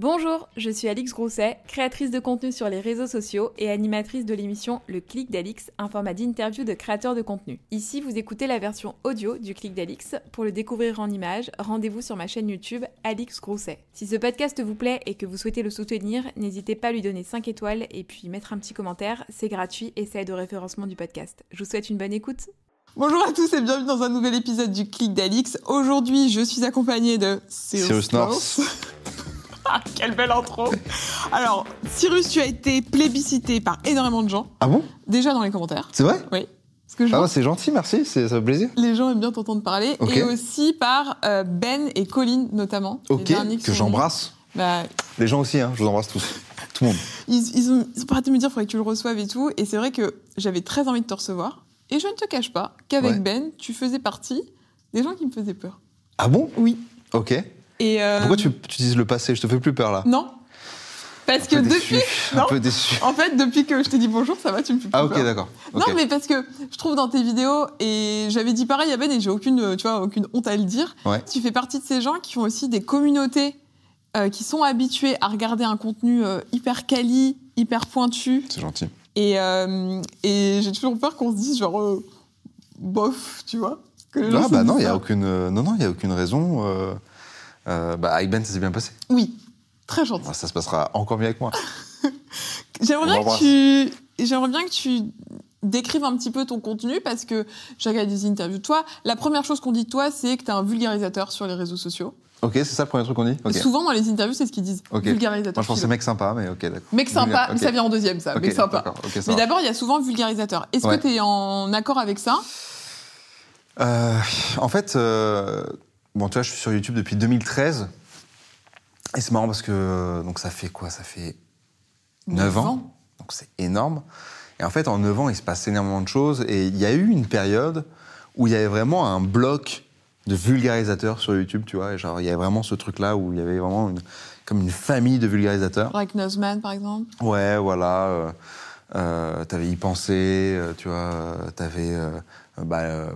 Bonjour, je suis Alix Grousset, créatrice de contenu sur les réseaux sociaux et animatrice de l'émission Le Clic d'Alix, un format d'interview de créateurs de contenu. Ici, vous écoutez la version audio du Clic d'Alix. Pour le découvrir en images, rendez-vous sur ma chaîne YouTube Alix Grousset. Si ce podcast vous plaît et que vous souhaitez le soutenir, n'hésitez pas à lui donner 5 étoiles et puis mettre un petit commentaire, c'est gratuit et ça aide au référencement du podcast. Je vous souhaite une bonne écoute. Bonjour à tous et bienvenue dans un nouvel épisode du Clic d'Alix. Aujourd'hui, je suis accompagnée de. Ah, quelle belle intro Alors, Cyrus, tu as été plébiscité par énormément de gens. Ah bon? Déjà dans les commentaires. C'est vrai? Oui. Parce que je Ah ouais, c'est gentil, merci, ça fait plaisir. les gens aiment bien t'entendre parler. Et aussi par euh, Ben et Colline, notamment. Ok, que j'embrasse. Bah, Les gens aussi, hein, je vous embrasse tous. Tout le monde. ils, ils ont, ils ont arrêté de me dire qu'il faudrait que tu le reçoives et tout. Et c'est vrai que j'avais très envie de te recevoir. Et je ne te cache pas qu'avec Ouais. Ben, tu faisais partie des gens qui me faisaient peur. Ah bon? Oui. Ok. Et euh, Pourquoi tu, tu utilises le passé? Je te fais plus peur là. Non. Parce que Un peu depuis. déçu. Non. Un peu déçu. En fait, depuis que je t'ai dit bonjour, ça va, tu me fais plus Ah ok, peur. d'accord. Non, mais parce que je trouve dans tes vidéos, et j'avais dit pareil à Ben, et j'ai aucune, tu vois, aucune honte à le dire, Ouais. tu fais partie de ces gens qui ont aussi des communautés euh, qui sont habitués à regarder un contenu euh, hyper quali, hyper pointu. C'est gentil. Et, euh, et j'ai toujours peur qu'on se dise genre, euh, bof, tu vois. que les gens Ah bah non, il y a aucune, non non, il y a aucune raison. Euh, bah avec Ben, ça s'est bien passé. Oui, très gentil. Bah, ça se passera encore mieux avec moi. J'aimerais que tu... J'aimerais bien que tu décrives un petit peu ton contenu parce que j'ai regardé des interviews de toi. La première chose qu'on dit de toi, c'est que tu es un vulgarisateur sur les réseaux sociaux. Ok, c'est ça le premier truc qu'on dit? Souvent dans les interviews, c'est ce qu'ils disent. Ok. Vulgarisateur. Moi je pensais mec sympa, mais ok d'accord. Mec sympa, mais ça vient en deuxième, ça. Mec sympa. ça Mais d'abord, il y a souvent vulgarisateur. Est-ce Ouais. que tu es en accord avec ça? Euh, en fait, euh, bon, tu vois, je suis sur YouTube depuis 2013. Et c'est marrant parce que euh, donc ça fait quoi? Ça fait 9 ans. Donc c'est énorme. Et en fait, en 9 ans, il se passe énormément de choses. Et il y a eu une période où il y avait vraiment un bloc de vulgarisateurs sur YouTube, tu vois. Et genre, il y avait vraiment ce truc-là où il y avait vraiment une, comme une famille de vulgarisateurs. Like Nozman, par exemple Ouais, voilà. Euh, euh, t'avais y pensé, euh, tu vois. T'avais bah, euh,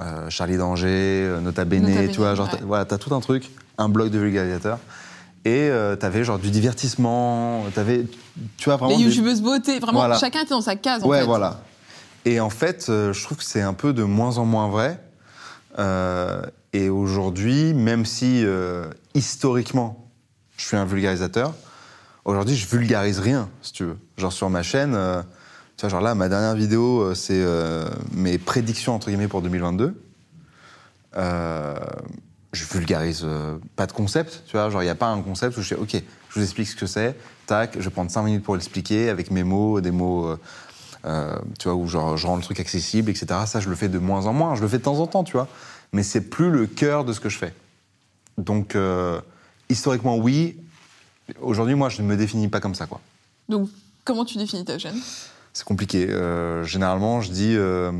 euh, Charlie Danger, euh, Nota Bene, Nota Bene, tu vois. Genre, ouais. t'as- voilà, t'as tout un truc, un blog de vulgarisateurs. Et euh, t'avais genre du divertissement, t'avais, tu vois, vraiment. Les des- youtubeuses beauté, vraiment, Voilà. chacun était dans sa case, en Ouais, fait. voilà. Et en fait, euh, je trouve que c'est un peu de moins en moins vrai. Euh, et aujourd'hui, même si euh, historiquement, je suis un vulgarisateur, aujourd'hui, je vulgarise rien, si tu veux. Genre sur ma chaîne, euh, tu vois, genre là, ma dernière vidéo, euh, c'est euh, mes prédictions, entre guillemets, pour 2022. Euh, je vulgarise pas de concept, tu vois, genre il n'y a pas un concept où je dis, ok, je vous explique ce que c'est, tac, je prendre 5 minutes pour l'expliquer avec mes mots, des mots, tu vois, où genre, je rends le truc accessible, etc. Ça, je le fais de moins en moins, je le fais de temps en temps, tu vois, mais c'est plus le cœur de ce que je fais. Donc, historiquement, oui. Aujourd'hui, moi, je ne me définis pas comme ça, quoi. Donc, comment tu définis ta chaîne? C'est compliqué. Euh, généralement, je dis, euh,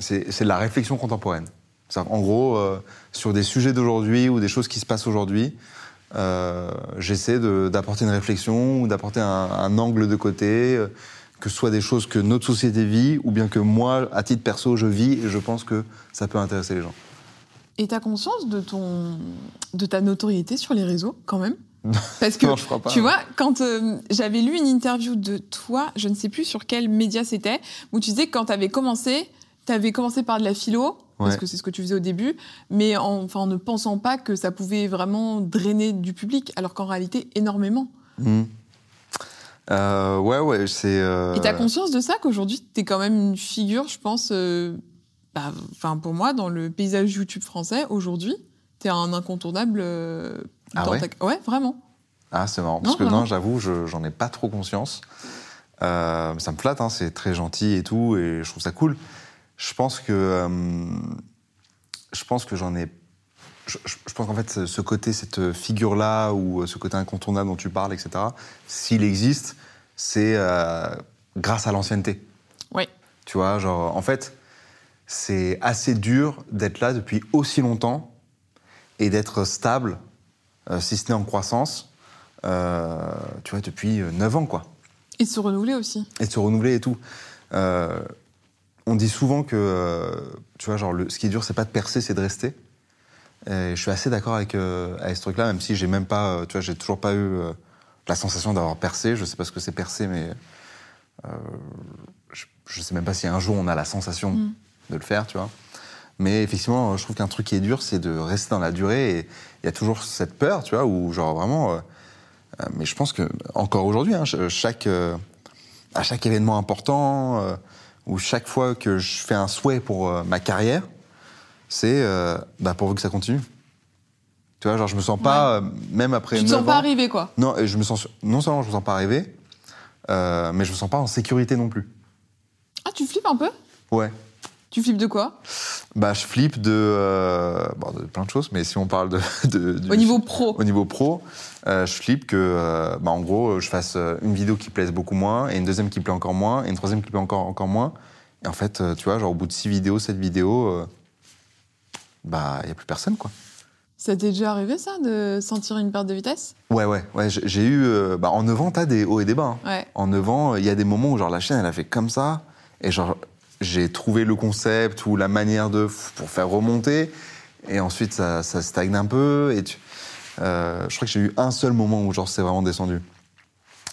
c'est de la réflexion contemporaine. En gros, euh, sur des sujets d'aujourd'hui ou des choses qui se passent aujourd'hui, euh, j'essaie d'apporter une réflexion ou d'apporter un, angle de côté, que ce soit des choses que notre société vit ou bien que moi, à titre perso, je vis et je pense que ça peut intéresser les gens. Et t'as conscience de ton, de ta notoriété sur les réseaux, quand même? Parce que, Non, je crois pas. tu vois, quand euh, j'avais lu une interview de toi, je ne sais plus sur quel média c'était, où tu disais que quand t'avais commencé, t'avais commencé par de la philo, parce Ouais. que c'est ce que tu faisais au début, mais en, enfin, en ne pensant pas que ça pouvait vraiment drainer du public, alors qu'en réalité, énormément. Hmm. Euh, ouais, ouais, c'est. euh, Et t'as conscience de ça qu'aujourd'hui, t'es quand même une figure, je pense, euh, bah, enfin pour moi, dans le paysage YouTube français, aujourd'hui, t'es un incontournable. Euh, Ah dans ouais ta- Ouais, vraiment. Ah, c'est marrant. Parce Non, que vraiment. non, j'avoue, je- j'en ai pas trop conscience. Euh, ça me flatte, hein, c'est très gentil et tout, et je trouve ça cool. Je pense que. euh, je pense que j'en ai. Je, pense qu'en fait, ce- côté, cette figure-là, ou ce côté incontournable dont tu parles, etc., s'il existe, c'est euh, grâce à l'ancienneté. Ouais. Tu vois, genre, en fait, c'est assez dur d'être là depuis aussi longtemps et d'être stable, euh, si ce n'est en croissance, euh, tu vois, depuis euh, 9 ans, quoi. Et de se renouveler aussi. Et de se renouveler et tout. Euh, on dit souvent que, euh, tu vois, genre, le, ce qui est dur, c'est pas de percer, c'est de rester. Et je suis assez d'accord avec, euh, avec ce truc-là, même si j'ai même pas, euh, tu vois, j'ai toujours pas eu euh, la sensation d'avoir percé. Je sais pas ce que c'est percer, mais euh, je, je sais même pas si un jour on a la sensation Mm. de le faire, tu vois. Mais effectivement, je trouve qu'un truc qui est dur, c'est de rester dans la durée. Et il y a toujours cette peur, tu vois, où genre vraiment. euh, euh, mais je pense que encore aujourd'hui, hein, ch- chaque euh, à chaque événement important euh, ou chaque fois que je fais un souhait pour ma carrière, c'est bah, pourvu que ça continue. Tu vois, genre je me sens pas, même après Tu te sens 9 pas arrivé, quoi. Non, je me sens non seulement je me sens pas arrivé, mais je me sens pas en sécurité non plus. Ah, tu flippes un peu? Ouais. Tu flippes de quoi Bah, je flippe de, euh, bon, de plein de choses, mais si on parle de, de- du- Au niveau pro. au niveau pro, euh, je flippe que, euh, bah, en gros, je fasse une vidéo qui plaise beaucoup moins, et une deuxième qui plaît encore moins, et une troisième qui plaît encore, encore moins. Et en fait, tu vois, genre au bout de six vidéos, sept vidéos, euh, bah, il n'y a plus personne, quoi. Ça t'est déjà arrivé, ça, de sentir une perte de vitesse? Ouais, ouais, ouais. j'ai- J'ai eu, euh, bah, en 9 ans, t'as des hauts et des bas. hein. Ouais. En 9 ans, il y a des moments où genre la chaîne elle a fait comme ça et genre j'ai trouvé le concept ou la manière de pour faire remonter et ensuite ça, ça stagne un peu et euh, je crois que j'ai eu un seul moment où genre c'est vraiment descendu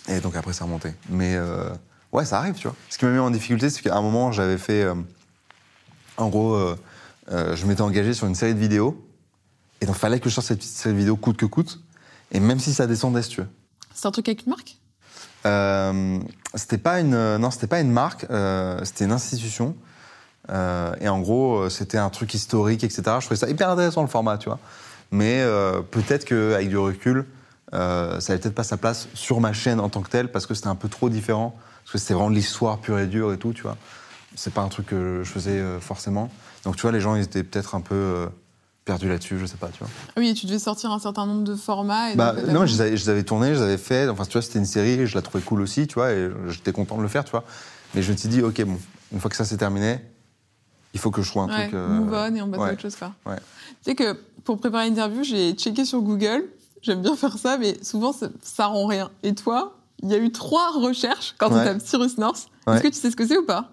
et donc après ça remonté. Mais euh, ouais ça arrive tu vois. Ce qui m'a mis en difficulté c'est qu'à un moment j'avais fait euh, en gros je m'étais engagé sur une série de vidéos et donc fallait que je sorte cette de vidéos coûte que coûte et même si ça descendait si tu veux. C'est un truc avec une marque? Euh, c'était pas une non c'était pas une marque euh, c'était une institution. Euh, et en gros euh, c'était un truc historique etc je trouvais ça hyper intéressant le format tu vois. Mais peut-être qu'avec du recul ça avait peut-être pas sa place sur ma chaîne en tant que telle parce que c'était un peu trop différent. Parce que c'était vraiment l'histoire pure et dure et tout tu vois. C'est pas un truc que je faisais forcément. Donc tu vois les gens ils étaient peut-être un peu perdus là-dessus je sais pas tu vois Oui, et tu devais sortir un certain nombre de formats. Et bah, donc, non, je les, avais, je les avais tournés, je les avais fait. Enfin, tu vois, c'était une série, je la trouvais cool aussi, tu vois, et j'étais content de le faire, tu vois. Mais je me suis dit, ok, bon, une fois que ça c'est terminé, il faut que je trouve un Ouais, truc. euh, move on et on passe à ouais. autre chose, quoi. Ouais. Tu sais que pour préparer l'interview, j'ai checké sur Google. J'aime bien faire ça, mais souvent, ça, ça rend rien. Et toi, il y a eu trois recherches quand on tape Cyrus North. Ouais. Est-ce que tu sais ce que c'est ou pas?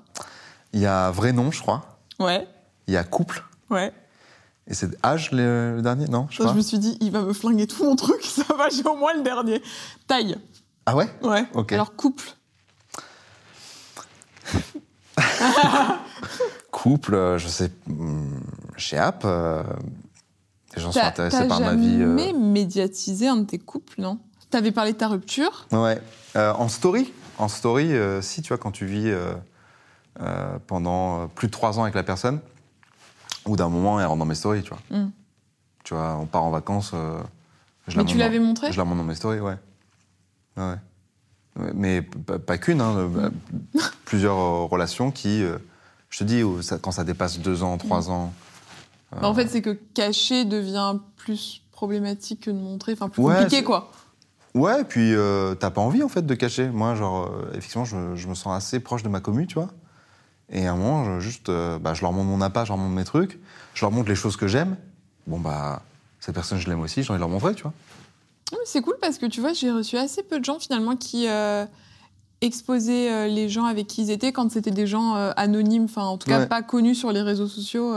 Il y a vrai nom, je crois. Ouais, Il y a couple. ouais. Et c'est âge le, le dernier Non, je sais Ça, pas. je me suis dit, il va me flinguer tout mon truc, ça va, j'ai au moins le dernier. Taille, Ah ouais ouais. Ok. Alors, couple. Couple, euh, je sais. hum, Chez App, euh, les gens sont intéressés par ma vie. euh, jamais médiatisé un de tes couples, non? T'avais parlé de ta rupture? Ouais. Euh, en story En story, euh, si, tu vois, quand tu vis pendant plus de trois ans avec la personne, ou d'un moment, elle rentre dans mes stories, tu vois. Mm. Tu vois, on part en vacances. euh, je Mais la tu l'avais montré Je la montre dans mes stories, ouais. Ouais, Mais pas qu'une, hein, euh, bah, plusieurs euh, relations qui, euh, je te dis, ça- quand ça dépasse deux ans, trois ans. Bah, En fait, c'est que cacher devient plus problématique que de montrer, enfin plus Ouais, compliqué, quoi. Ouais, et puis t'as pas envie en fait de cacher. Moi, genre, effectivement, je, je me sens assez proche de ma commu, tu vois. Et à un moment, je, juste, euh, bah, je leur montre mon appât, je leur montre mes trucs, je leur montre les choses que j'aime. Bon, bah, cette personne, je l'aime aussi, j'ai envie de leur montrer, tu vois. Oui, C'est cool parce que tu vois, j'ai reçu assez peu de gens finalement qui euh, exposaient euh, les gens avec qui ils étaient quand c'était des gens euh, anonymes, enfin en tout cas Ouais. pas connus sur les réseaux sociaux.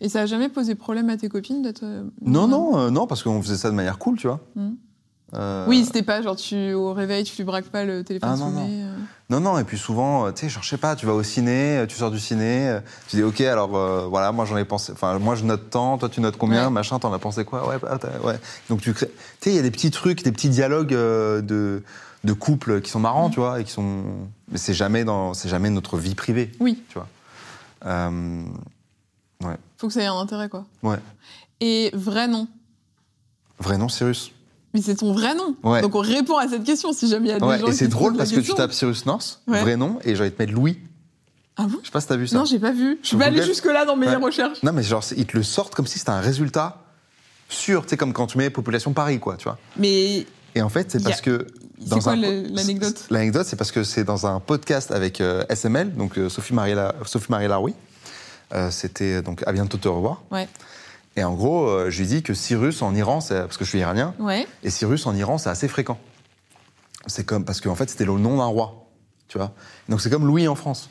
et ça a jamais posé problème à tes copines d'être. Non, non, non, parce qu'on faisait ça de manière cool, tu vois. Mhm. Euh, Oui, c'était pas genre tu au réveil tu lui braques pas le téléphone Ah, non, non. euh. Non, non, et puis souvent, euh, tu sais, genre, je sais pas, tu vas au ciné, tu sors du ciné, tu dis, ok, alors euh, voilà, moi j'en ai pensé, enfin, moi je note tant, toi tu notes combien, Ouais. machin, t'en as pensé quoi? Ouais, bah, ouais. Donc tu crées. Tu sais, il y a des petits trucs, des petits dialogues de, de couple qui sont marrants, tu vois, et qui sont. Mais c'est jamais, dans... c'est jamais notre vie privée, Oui, tu vois. Euh, faut que ça ait un intérêt quoi. Ouais. Et vrai nom? Vrai nom, Cyrus. Mais c'est ton vrai nom. Ouais. Donc on répond à cette question si jamais il y a des Ouais, gens et c'est drôle parce que tu tapes Cyrus North, Ouais. vrai nom, et de te mettre Louis. Ah bon? Je sais pas si t'as vu ça. Non, j'ai pas vu. Je suis pas allée Google jusque là dans mes recherches. Non, mais genre, ils te le sortent comme si c'était un résultat sûr, tu sais, comme quand tu mets population Paris, quoi, tu vois. Mais Et en fait, c'est a- parce que. c'est quoi un- l'anecdote? L'anecdote, c'est parce que c'est dans un podcast avec euh, SML, donc euh, Sophie Marie La- Sophie Marie Laroui. Euh, C'était donc à bientôt te revoir. Ouais. Et en gros, euh, je lui dis que Cyrus en Iran, parce que je suis iranien, Ouais. et Cyrus en Iran, c'est assez fréquent. C'est comme parce qu'en fait, c'était le nom d'un roi, tu vois. Donc c'est comme Louis en France.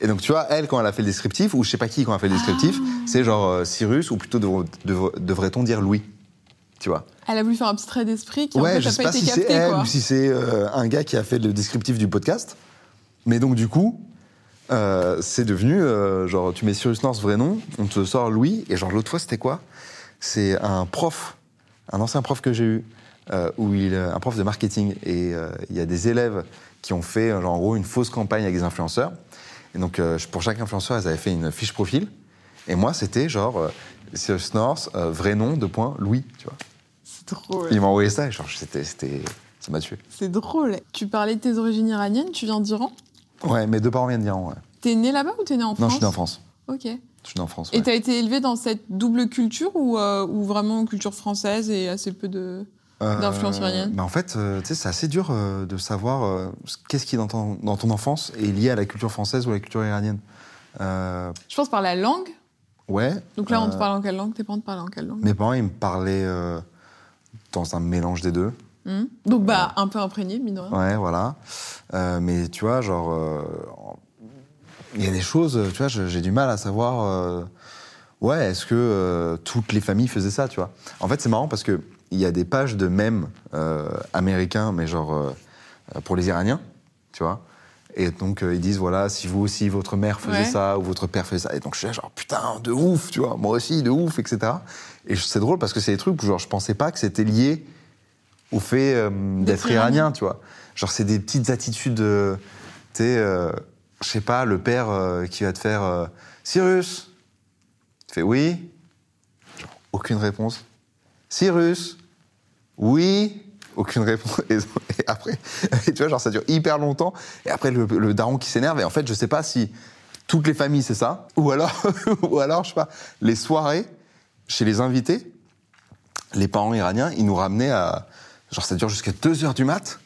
Et donc tu vois, elle quand elle a fait le descriptif, ou je sais pas qui quand elle a fait le descriptif, Ah. c'est genre euh, Cyrus ou plutôt dev- dev- devrait-on dire Louis, tu vois. Elle a voulu faire un petit trait d'esprit qui en Ouais, fait je n'a sais pas pas été si c'est capté. elle quoi. ou si c'est euh, un gars qui a fait le descriptif du podcast. Mais donc, du coup, euh, c'est devenu, euh, genre, tu mets Cyrus North, vrai nom, on te sort Louis, et genre, l'autre fois, c'était quoi? C'est un prof, un ancien prof que j'ai eu, euh, où il, un prof de marketing, et il y a des élèves qui ont fait, genre, en gros, une fausse campagne avec des influenceurs. Et donc, pour chaque influenceur, ils avaient fait une fiche profil. Et moi, c'était genre, Cyrus North, vrai nom, de point, Louis, tu vois. C'est drôle. Il m'a envoyé ça, et genre, c'était, c'était, ça m'a tué. C'est drôle. Tu parlais de tes origines iraniennes, tu viens d'Iran? Ouais, mes deux parents viennent d'Iran, ouais. T'es né là-bas ou t'es né en France Non, je suis né en France. Ok. Je suis né en France. Et ouais. t'as été élevé dans cette double culture ou, euh, ou vraiment culture française et assez peu de. d'influence iranienne? bah En fait, euh, c'est assez dur euh, de savoir euh, ce- qu'est-ce qui, dans ton, dans ton enfance, est lié à la culture française ou à la culture iranienne. Euh, Je pense par la langue. ouais. Donc là, on te euh, parle en quelle langue? Tes parents te parlent en quelle langue? Mes parents, ils me parlaient euh, dans un mélange des deux. Hmm Donc, bah, un peu imprégné, mine de rien. Ouais, voilà. Euh, mais tu vois, genre, euh, il y a des choses, tu vois, j'ai du mal à savoir. euh, ouais, est-ce que toutes les familles faisaient ça, tu vois En fait, c'est marrant parce que il y a des pages de mèmes américains, mais genre pour les Iraniens, tu vois. Et donc euh, ils disent voilà, si vous aussi votre mère faisait Ouais. ça ou votre père faisait ça, et donc je suis là genre putain de ouf, tu vois, moi aussi de ouf, etc. Et c'est drôle parce que c'est des trucs où genre je pensais pas que c'était lié au fait euh, d'être iranien. tu vois. Genre, c'est des petites attitudes, euh, tu sais, euh, je sais pas, le père euh, qui va te faire euh, Cyrus Tu fais oui Genre, aucune réponse. Cyrus Oui Aucune réponse. Et, et après, et tu vois, genre, ça dure hyper longtemps. Et après, le, le daron qui s'énerve. Et en fait, je sais pas si toutes les familles, c'est ça. Ou alors, ou alors, je sais pas, les soirées chez les invités, les parents iraniens, ils nous ramenaient à. Genre, ça dure jusqu'à 2 heures du mat.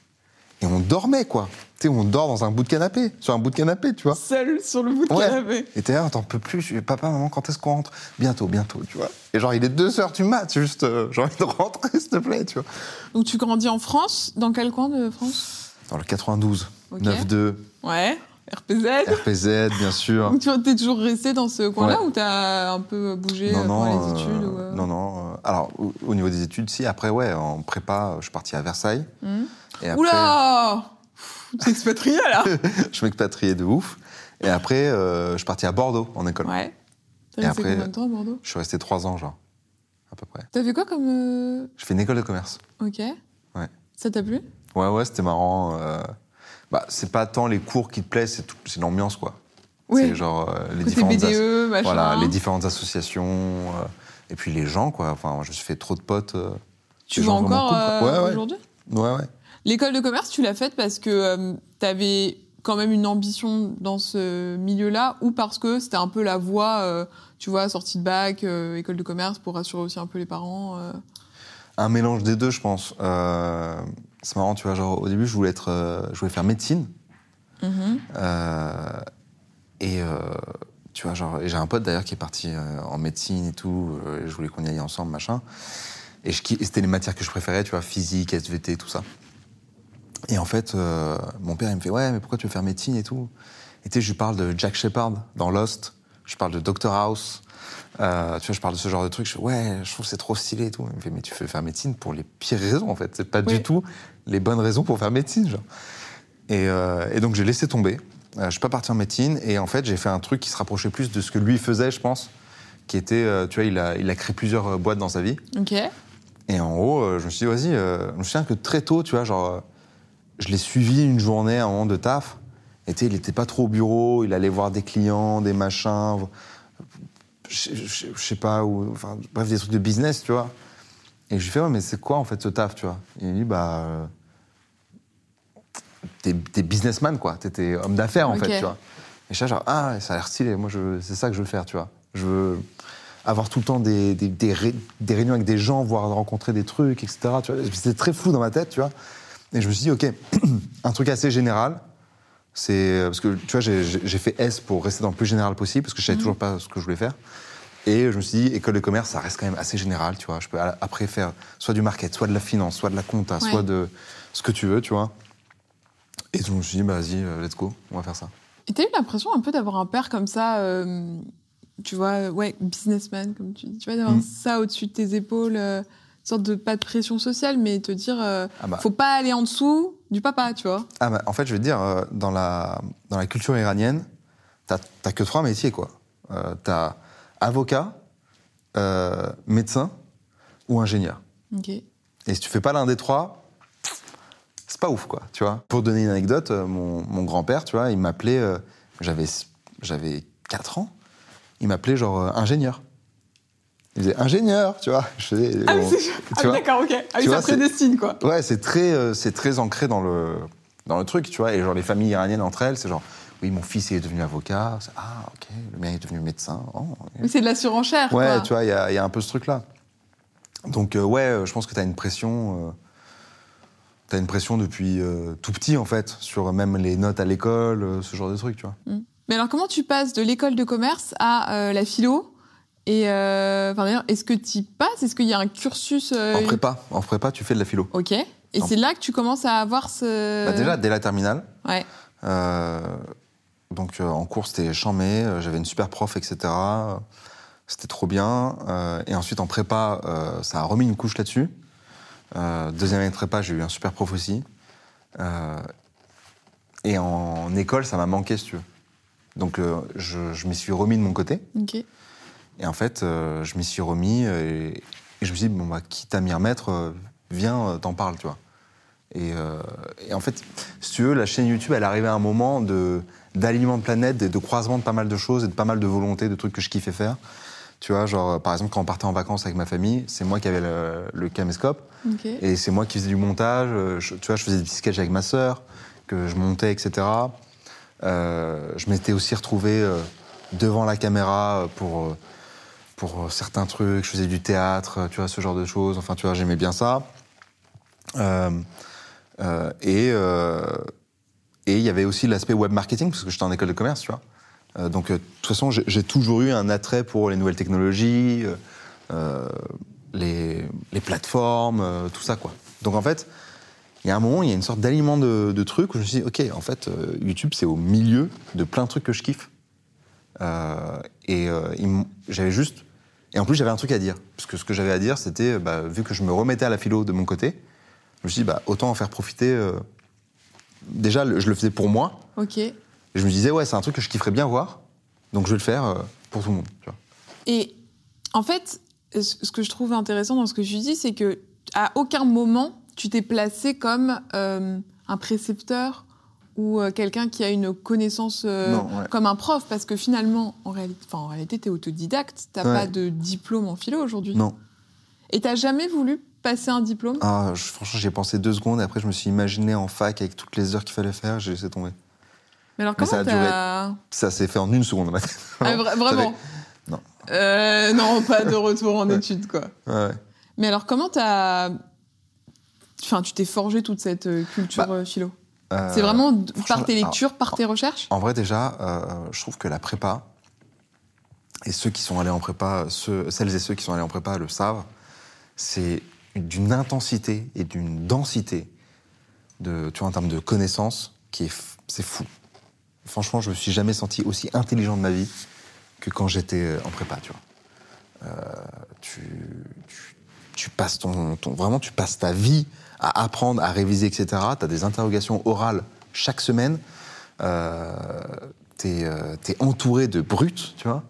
Et on dormait, quoi. Tu sais, on dort dans un bout de canapé, sur un bout de canapé, tu vois. Seul sur le bout de Ouais. canapé. Et t'es là, t'en peux plus. Je dis, Papa, maman, quand est-ce qu'on rentre? Bientôt, bientôt, tu vois. Et genre, il est 2 heures du mat, juste, euh, j'ai envie de rentrer, s'il te plaît, tu vois. Donc, tu grandis en France? Dans quel coin de France? Dans le 92, Ok. 9-2, Ouais. RPZ RPZ, bien sûr. Donc, tu es toujours resté dans ce coin-là Ouais. ou t'as un peu bougé Non, euh, pour non, les euh, études ou, euh, non, non. euh, alors, au, au niveau des études, si, après, ouais, en prépa, je suis parti à Versailles. Et après, Oula Tu expatrié là je m'expatriais de ouf. Et après, euh, je suis parti à Bordeaux, en école. Ouais. T'as resté après- combien de temps à Bordeaux? Je suis resté 3 ans, genre, à peu près. T'as fait quoi comme. euh, Je fais une école de commerce. Ok. Ouais. Ça t'a plu? Ouais, ouais, c'était marrant. Bah, c'est pas tant les cours qui te plaisent, c'est l'ambiance, quoi. Oui. C'est genre euh, les différentes BDE, machin. voilà, les différentes associations euh, et puis les gens, quoi. Enfin, moi, je me suis fait trop de potes. euh, Tu vas encore cool, quoi. Ouais, ouais. aujourd'hui? Ouais, ouais. L'école de commerce, tu l'as faite parce que tu avais quand même une ambition dans ce milieu-là ou parce que c'était un peu la voie, tu vois, sortie de bac, école de commerce pour rassurer aussi un peu les parents. Un mélange des deux, je pense. Euh, c'est marrant, tu vois. Genre, au début, je voulais être, euh, je voulais faire médecine. Mhm. Euh, et euh, tu vois, genre, j'ai un pote d'ailleurs qui est parti en médecine et tout. et je voulais qu'on y aille ensemble, machin. Et, et c'était les matières que je préférais, tu vois, physique, SVT, tout ça. Et en fait, mon père, il me fait Ouais, mais pourquoi tu veux faire médecine et tout? Et tu sais, je lui parle de Jack Shepard dans Lost. Je parle de Doctor House. Euh, tu vois, je parle de ce genre de trucs. Je fais Ouais, je trouve c'est trop stylé et tout. Il me fait Mais tu veux faire médecine pour les pires raisons, en fait. C'est pas Oui. du tout les bonnes raisons pour faire médecine, genre. Et, euh, et donc j'ai laissé tomber. Euh, je suis pas parti en médecine et en fait j'ai fait un truc qui se rapprochait plus de ce que lui faisait, je pense, qui était, euh, tu vois, il a, il a créé plusieurs boîtes dans sa vie. Ok. Et en gros, je me suis dit, vas-y, je me souviens que très tôt, tu vois, genre, je l'ai suivi une journée, un moment de taf. Et il était pas trop au bureau, il allait voir des clients, des machins, je, je- je sais pas, enfin, bref, des trucs de business, tu vois. Et je lui fais, ouais, mais c'est quoi en fait ce taf, tu vois? Et il me dit, bah. euh, t'es, t'es businessman, quoi. T'es, t'es homme d'affaires, en fait, tu vois. Et je suis genre, ah, ça a l'air stylé. Moi, je, c'est ça que je veux faire, tu vois. Je veux avoir tout le temps des, des, des ré- des réunions avec des gens, voir rencontrer des trucs, etc. Tu vois. C'était très flou dans ma tête, tu vois. Et je me suis dit, OK, un truc assez général. C'est parce que tu vois, j'ai, fait S pour rester dans le plus général possible parce que je savais toujours pas ce que je voulais faire. Et je me suis dit, école de commerce, ça reste quand même assez général, tu vois. Je peux après faire soit du market, soit de la finance, soit de la compta, Ouais. soit de ce que tu veux, tu vois. Et donc je me suis dit, bah, vas-y, euh, let's go, on va faire ça. Et t'as eu l'impression un peu d'avoir un père comme ça, euh, tu vois, ouais, businessman, comme tu dis, tu vois, d'avoir Mm. ça au-dessus de tes épaules. euh, sorte de pas de pression sociale, mais te dire, euh, Ah bah. faut pas aller en dessous du papa, tu vois. Ah bah, en fait, je vais te dire, euh, dans la, dans la culture iranienne, t'as que trois métiers, quoi. Euh, t'as avocat, euh, médecin ou ingénieur. Ok. Et si tu fais pas l'un des trois, c'est pas ouf, quoi, tu vois. Pour donner une anecdote, euh, mon, mon grand-père, tu vois, il m'appelait, euh, j'avais, j'avais 4 ans, il m'appelait genre ingénieur. Il disait ingénieur, tu vois. Je faisais, Ah bon, ah, oui, vois. d'accord, ok. Ah oui, ça prédestine, quoi. Ouais, c'est très, euh, c'est très ancré dans le, dans le truc, tu vois. Et genre, les familles iraniennes entre elles, c'est genre, oui, mon fils est devenu avocat. Ah, ok, le mien est devenu médecin. Oh, c'est de la surenchère, Ouais, quoi. tu vois, il y a, il y a un peu ce truc-là. Donc, euh, ouais, euh, je pense que tu as une pression. tu as une pression depuis euh, tout petit, en fait, sur même les notes à l'école, euh, ce genre de trucs, tu vois. Mais alors, comment tu passes de l'école de commerce à euh, la philo Et euh, enfin, d'ailleurs, est-ce que tu y passes? Est-ce qu'il y a un cursus euh, En prépa, en prépa, tu fais de la philo. Ok. Et c'est là que tu commences à avoir ce. Bah, déjà, dès la terminale. Ouais. Euh, donc, en cours, c'était chambé, j'avais une super prof, etc. C'était trop bien. Et ensuite, en prépa, ça a remis une couche là-dessus. Deuxième année de prépa, j'ai eu un super prof aussi. Et en école, ça m'a manqué, si tu veux. Donc, je, je m'y suis remis de mon côté. Ok. Et en fait, euh, je m'y suis remis et, et je me suis dit, bon, bah, quitte à m'y remettre, euh, viens, euh, t'en parles, tu vois. Et, euh, et en fait, si tu veux, la chaîne YouTube, elle arrivait à un moment d'alignement de de, de croisement de pas mal de choses et de pas mal de volontés, de trucs que je kiffais faire. Tu vois, genre, par exemple, quand on partait en vacances avec ma famille, c'est moi qui avais le, le caméscope et c'est moi qui faisais du montage. je- tu vois, je faisais des petits sketchs avec ma sœur, que je montais, etc. Je m'étais aussi retrouvé devant la caméra pour, pour euh, certains trucs. Je faisais du théâtre, tu vois, ce genre de choses. Enfin, tu vois, j'aimais bien ça. Euh, euh, et et il y avait aussi l'aspect web marketing, parce que j'étais en école de commerce, tu vois. Donc, de toute façon, j'ai toujours eu un attrait pour les nouvelles technologies, les, les plateformes, tout ça, quoi. Donc, en fait, il y a un moment, il y a une sorte d'alignement de, trucs où je me suis dit, OK, en fait, YouTube, c'est au milieu de plein de trucs que je kiffe. Et j'avais juste. Et en plus, j'avais un truc à dire. Parce que ce que j'avais à dire, c'était, bah, vu que je me remettais à la philo de mon côté, je me suis dit, bah, autant en faire profiter. euh, Déjà, je le faisais pour moi. Ok. Et je me disais, ouais, c'est un truc que je kifferais bien voir. Donc, je vais le faire euh, pour tout le monde. Tu vois. Et en fait, ce ce que je trouve intéressant dans ce que tu dis, c'est que à aucun moment tu t'es placé comme euh, un précepteur ou euh, quelqu'un qui a une connaissance euh, Non, ouais. comme un prof, parce que finalement, en réalité, enfin, en réalité, t'es autodidacte, t'as Ouais. pas de diplôme en philo aujourd'hui. Non. Et t'as jamais voulu passer un diplôme? Ah, je- franchement, j'y ai pensé deux secondes et après, je me suis imaginé en fac avec toutes les heures qu'il fallait faire. J'ai laissé tomber. Mais alors Mais comment ça a t'as Ça s'est fait en une seconde ma tête. Ah, vra- vraiment fait- Non. Euh, non, pas de retour en études, quoi. Ouais. Mais alors, comment t'as. Enfin, tu t'es forgé toute cette culture Bah, philo? Euh, C'est vraiment d- par tes alors, lectures, par tes recherches? En vrai, déjà, euh, je trouve que la prépa, et ceux qui sont allés en prépa, ceux, celles et ceux qui sont allés en prépa le savent, c'est d'une intensité et d'une densité de, tu vois, en termes de connaissances qui est, c'est fou. Franchement, je me suis jamais senti aussi intelligent de ma vie que quand j'étais euh, en prépa, tu vois. Euh, tu, tu, tu passes ton, vraiment, tu passes ta vie à apprendre, à réviser, etc. Tu as des interrogations orales chaque semaine. Euh, t'es euh, entouré de brutes, tu vois.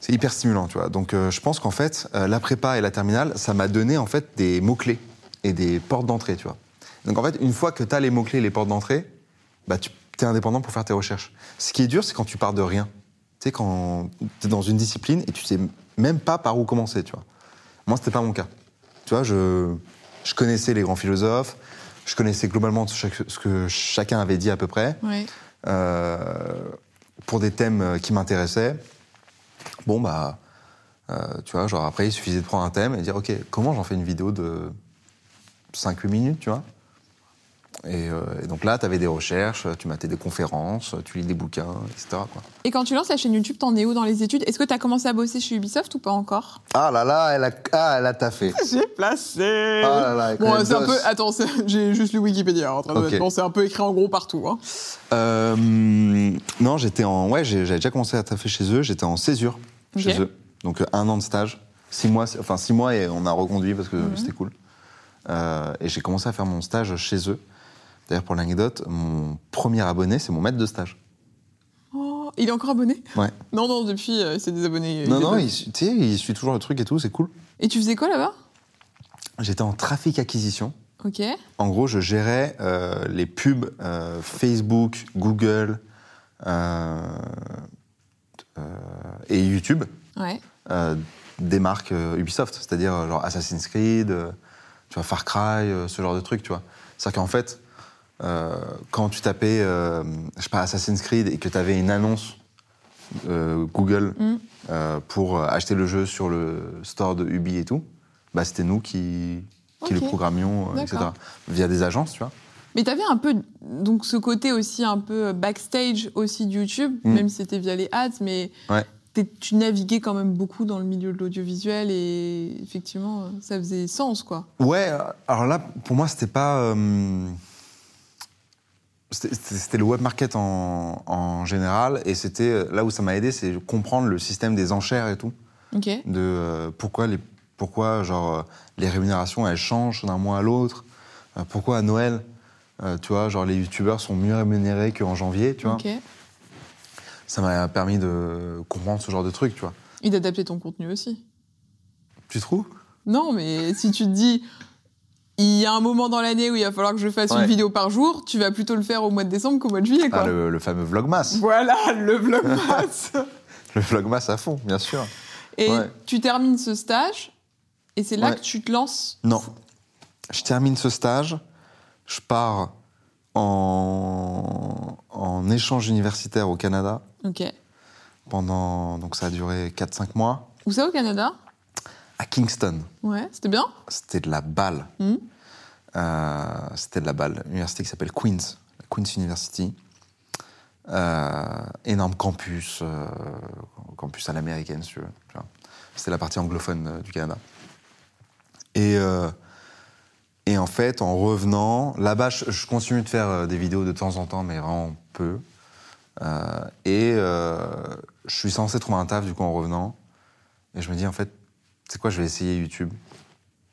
C'est hyper stimulant, tu vois. Donc, euh, je pense qu'en fait, euh, la prépa et la terminale, ça m'a donné en fait des mots clés et des portes d'entrée, tu vois. Donc, en fait, une fois que tu as les mots clés et les portes d'entrée, bah, tu es indépendant pour faire tes recherches. Ce qui est dur, c'est quand tu pars de rien. Tu sais, quand tu es dans une discipline et tu sais même pas par où commencer, tu vois. Moi, c'était pas mon cas. Tu vois, je, je connaissais les grands philosophes, je connaissais globalement ce que- chacun avait dit à peu près euh, pour des thèmes euh, qui m'intéressaient. Bon, bah, euh, tu vois, genre après, il suffisait de prendre un thème et dire, OK, comment j'en fais une vidéo de 5-8 minutes, tu vois? Et, euh, et donc là, tu avais des recherches, tu matais des conférences, tu lis des bouquins, etc. Quoi. Et quand tu lances la chaîne YouTube, t'en es où dans les études? Est-ce que t'as commencé à bosser chez Ubisoft ou pas encore? Ah là là, elle a, ah, elle a taffé. J'ai placé Ah là là, Bon, c'est un peu. Attends, j'ai juste lu Wikipédia. En train de. Bon, c'est un peu écrit en gros partout. Hein. Euh, non, j'étais en. Ouais, j'ai- j'avais déjà commencé à taffer chez eux. J'étais en césure chez eux. Donc euh, un an de stage. Six mois, enfin six mois et on a reconduit parce que Mhm. c'était cool. Euh, et j'ai commencé à faire mon stage chez eux. D'ailleurs, pour l'anecdote, mon premier abonné, c'est mon maître de stage. Oh, il est encore abonné? Ouais. Non, non, depuis, euh, c'est des abonnés. non, non, il, tu sais, il suit toujours le truc et tout, c'est cool. Et tu faisais quoi là-bas? J'étais en trafic acquisition. Ok. En gros, je gérais euh, les pubs euh, Facebook, Google euh, et YouTube Ouais. des marques Ubisoft, c'est-à-dire genre Assassin's Creed, tu vois, Far Cry, ce genre de trucs, tu vois. C'est-à-dire qu'en fait, euh, quand tu tapais, euh, je sais pas, Assassin's Creed et que tu avais une annonce euh, Google Mm. pour acheter le jeu sur le store de Ubi et tout, bah, c'était nous qui, qui le programmions, etc. Via des agences, tu vois. Mais t'avais un peu donc ce côté aussi un peu backstage aussi de YouTube, Mm. même si c'était via les ads, mais Ouais. tu naviguais quand même beaucoup dans le milieu de l'audiovisuel et effectivement ça faisait sens quoi. Ouais, alors là, pour moi, c'était pas. euh, c'était- le web market en, en général, et c'était euh, là où ça m'a aidé, c'est comprendre le système des enchères et tout, de euh, pourquoi les pourquoi genre euh, les rémunérations elles changent d'un mois à l'autre, euh, pourquoi à Noël, euh, tu vois, genre les youtubeurs sont mieux rémunérés qu'en janvier, tu vois. Ça m'a permis de comprendre ce genre de truc, tu vois. Et d'adapter ton contenu aussi. Tu trouves? Non, mais si tu te dis il y a un moment dans l'année où il va falloir que je fasse Ouais. une vidéo par jour, tu vas plutôt le faire au mois de décembre qu'au mois de juillet quoi. Ah, le, le fameux vlogmas, Voilà le vlogmas. le vlogmas à fond, bien sûr. et Ouais. tu termines ce stage et c'est là Ouais. que tu te lances? Non. Je termine ce stage, je pars en, en échange universitaire au Canada Ok. pendant. Donc ça a duré 4-5 mois. Où ça au Canada? Kingston. Ouais, c'était bien. C'était de la balle. Mhm. Euh, C'était de la balle. Une université qui s'appelle Queen's, la Queen's University. Euh, énorme campus, euh, campus à l'américaine, si tu veux. C'était la partie anglophone du Canada. Et, et en fait, en revenant, là-bas, je, je continue de faire des vidéos de temps en temps, mais vraiment peu. Et je suis censé trouver un taf, du coup, en revenant. Et je me dis, en fait, c'est quoi, je vais essayer YouTube.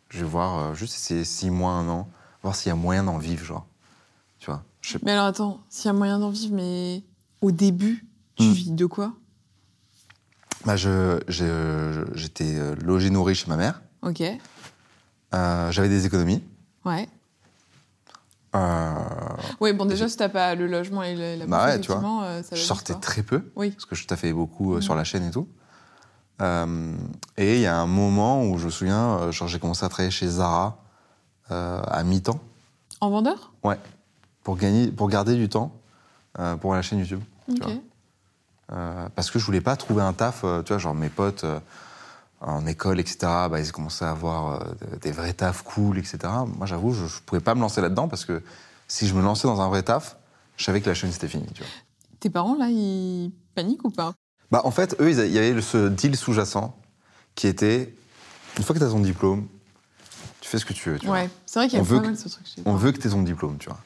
Je vais voir, euh, juste essayer six mois, un an, voir s'il y a moyen d'en vivre, genre. Tu vois je sais- Mais alors attends, s'il y a moyen d'en vivre, mais au début, tu Hmm. vis de quoi? Bah, je- J'étais euh, logé, nourri chez ma mère. Ok. Euh, J'avais des économies. Ouais. Euh, Oui, bon, déjà, si t'as pas le logement et la Bah bouffe, ouais, tu vois. effectivement, euh, ça va je sortais très peu, Oui. parce que je taffais beaucoup euh, sur la chaîne et tout. Euh, et il y a un moment où je me souviens, euh, genre, j'ai commencé à travailler chez Zara euh, à mi-temps. En vendeur? Ouais. Pour, gagner, pour garder du temps pour la chaîne YouTube. Ok. vois. Euh, parce que je voulais pas trouver un taf, euh, tu vois, genre mes potes euh, en école, etc., bah, ils commençaient à avoir des vrais tafs cool, etc. Moi, j'avoue, je, je pouvais pas me lancer là-dedans parce que si je me lançais dans un vrai taf, je savais que la chaîne c'était fini, tu vois. Tes parents, là, ils paniquent ou pas? Bah, en fait, eux, il y avait ce deal sous-jacent qui était une fois que tu as ton diplôme, tu fais ce que tu veux. Tu vois. Ouais, c'est vrai qu'il y a On veut pas que- mal ce truc chez On veut que tu aies ton diplôme, tu vois.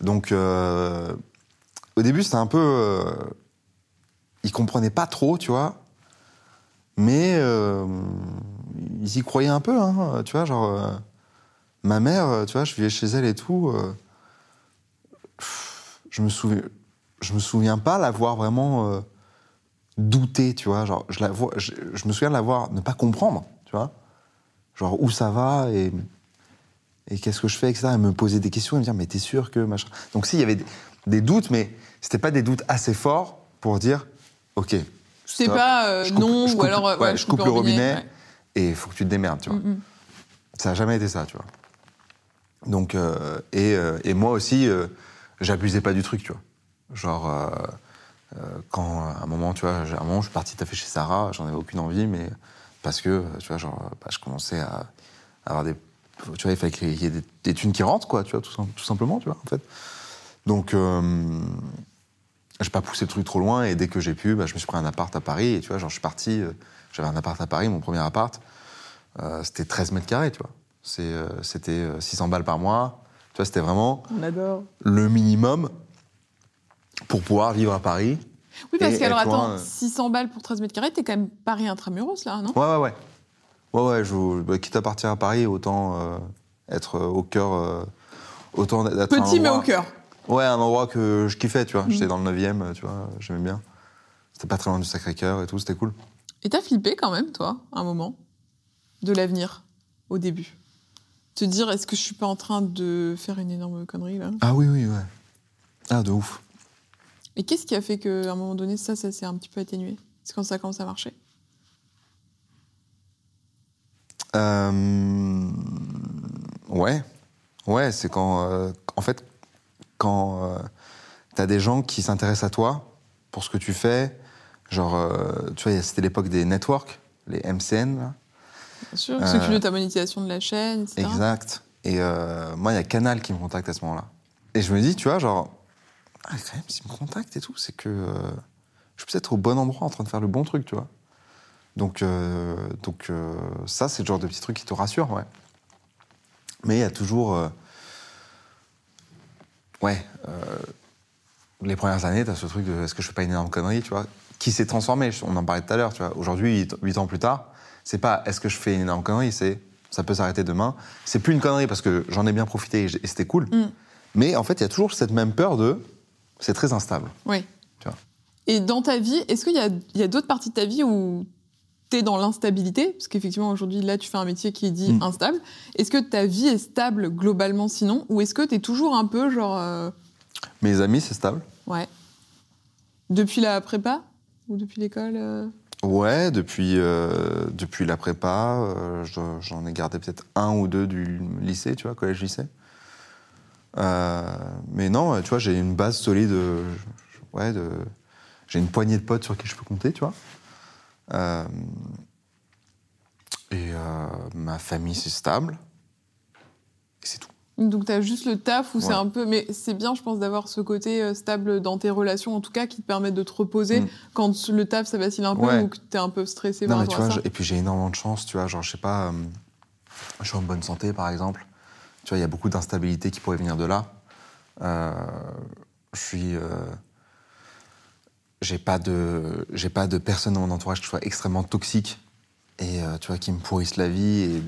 Donc, euh, au début, c'était un peu. euh, ils comprenaient pas trop, tu vois. Mais euh, ils y croyaient un peu, hein, tu vois. Genre, euh, ma mère, tu vois, je vivais chez elle et tout. je me souviens, je me souviens pas l'avoir vraiment douté, tu vois. Genre, je, la vois, je, je me souviens de l'avoir, ne pas comprendre, tu vois. Genre, où ça va et et qu'est-ce que je fais, etc. Et me poser des questions et me dire, mais t'es sûr que machin. Donc, si, il y avait des, des doutes, mais c'était pas des doutes assez forts pour dire, ok. C'est pas euh, coupe- non, ou alors euh, ouais, je coupe le robinet ouais. et il faut que tu te démerdes, tu vois. Mm, mm. Ça n'a jamais été ça, tu vois. Donc, euh, et, euh, et moi aussi, j'abusais pas du truc, tu vois. Genre, quand à un moment, tu vois, à un moment, je suis parti taffer chez Sarah, j'en avais aucune envie, mais parce que, tu vois, genre, bah, je commençais à avoir des. Tu vois, il fallait qu'il y ait des, des thunes qui rentrent, quoi, tu vois, tout, sim- tout simplement, tu vois, en fait. Donc, euh, j'ai pas poussé le truc trop loin, et dès que j'ai pu, bah, je me suis pris un appart à Paris, et tu vois, genre, je suis parti, euh, j'avais un appart à Paris, mon premier appart, euh, c'était 13 mètres carrés, tu vois. Euh, c'était euh, 600 balles par mois. Tu vois, c'était vraiment On adore. le minimum pour pouvoir vivre à Paris. Oui, parce qu'alors, attends, euh. 600 balles pour 13 mètres carrés, t'es quand même Paris intramuros, là, non? Ouais, ouais, ouais. Ouais, ouais, je, bah, quitte à partir à Paris, autant euh, être au cœur. euh, autant d'être un Petit mais au cœur. Ouais, un endroit que je kiffais, tu vois. Mhm. J'étais dans le 9 tu vois, j'aimais bien. C'était pas très loin du Sacré-Cœur et tout, c'était cool. Et t'as flippé quand même, toi, un moment, de l'avenir, au début? Te dire, est-ce que je suis pas en train de faire une énorme connerie là? Ah oui, oui, ouais. Ah, de ouf. Et qu'est-ce qui a fait qu'à un moment donné, ça, ça s'est un petit peu atténué? C'est quand ça commence à marcher? Euh, ouais, ouais, c'est quand, euh, en fait, quand euh, t'as des gens qui s'intéressent à toi pour ce que tu fais, genre, euh, tu vois, c'était l'époque des networks, les MCN, là. Bien sûr. Euh, S'occuper de ta monétisation de la chaîne, etc. Exact. Et moi, il y a Canal qui me contacte à ce moment-là. Et je me dis, tu vois, genre, ah, quand même, s'il me contacte et tout, c'est que euh, je suis peut-être au bon endroit en train de faire le bon truc, tu vois. Donc, euh, donc euh, ça, c'est le genre de petit truc qui te rassure, ouais. Mais il y a toujours. ouais. les premières années, tu as ce truc de est-ce que je fais pas une énorme connerie, tu vois, qui s'est transformé. On en parlait tout à l'heure, tu vois. Aujourd'hui, huit ans plus tard, c'est pas est-ce que je fais une énorme connerie, c'est ça peut s'arrêter demain. C'est plus une connerie parce que j'en ai bien profité et c'était cool. Mm. Mais en fait, il y a toujours cette même peur de c'est très instable. Oui. Tu vois. Et dans ta vie, est-ce qu'il y a, d'autres parties de ta vie où tu es dans l'instabilité? Parce qu'effectivement, aujourd'hui, là, tu fais un métier qui est dit Mm. instable. Est-ce que ta vie est stable globalement sinon? Ou est-ce que tu es toujours un peu genre. euh, Mes amis, c'est stable. ouais. Depuis la prépa? Ou depuis l'école euh? Ouais, depuis, euh, depuis la prépa, euh, je- j'en ai gardé peut-être un ou deux du lycée, tu vois, collège-lycée. Euh, mais non, tu vois, j'ai une base solide. euh, ouais, de, j'ai une poignée de potes sur qui je peux compter, tu vois. Euh, et euh, ma famille, c'est stable. Et c'est tout. Donc, tu as juste le taf où c'est un peu. Mais c'est bien, je pense, d'avoir ce côté stable dans tes relations, en tout cas, qui te permettent de te reposer Mm. quand le taf, ça vacille un peu Ouais. ou que tu es un peu stressé Non, mais tu vois, je- et puis j'ai énormément de chance, tu vois, genre, je sais pas, euh, je suis en bonne santé, par exemple. Tu vois, il y a beaucoup d'instabilité qui pourrait venir de là. Euh, je suis. euh, j'ai pas de, j'ai pas de personne dans mon entourage qui soit extrêmement toxique et euh, tu vois qui me pourrissent la vie et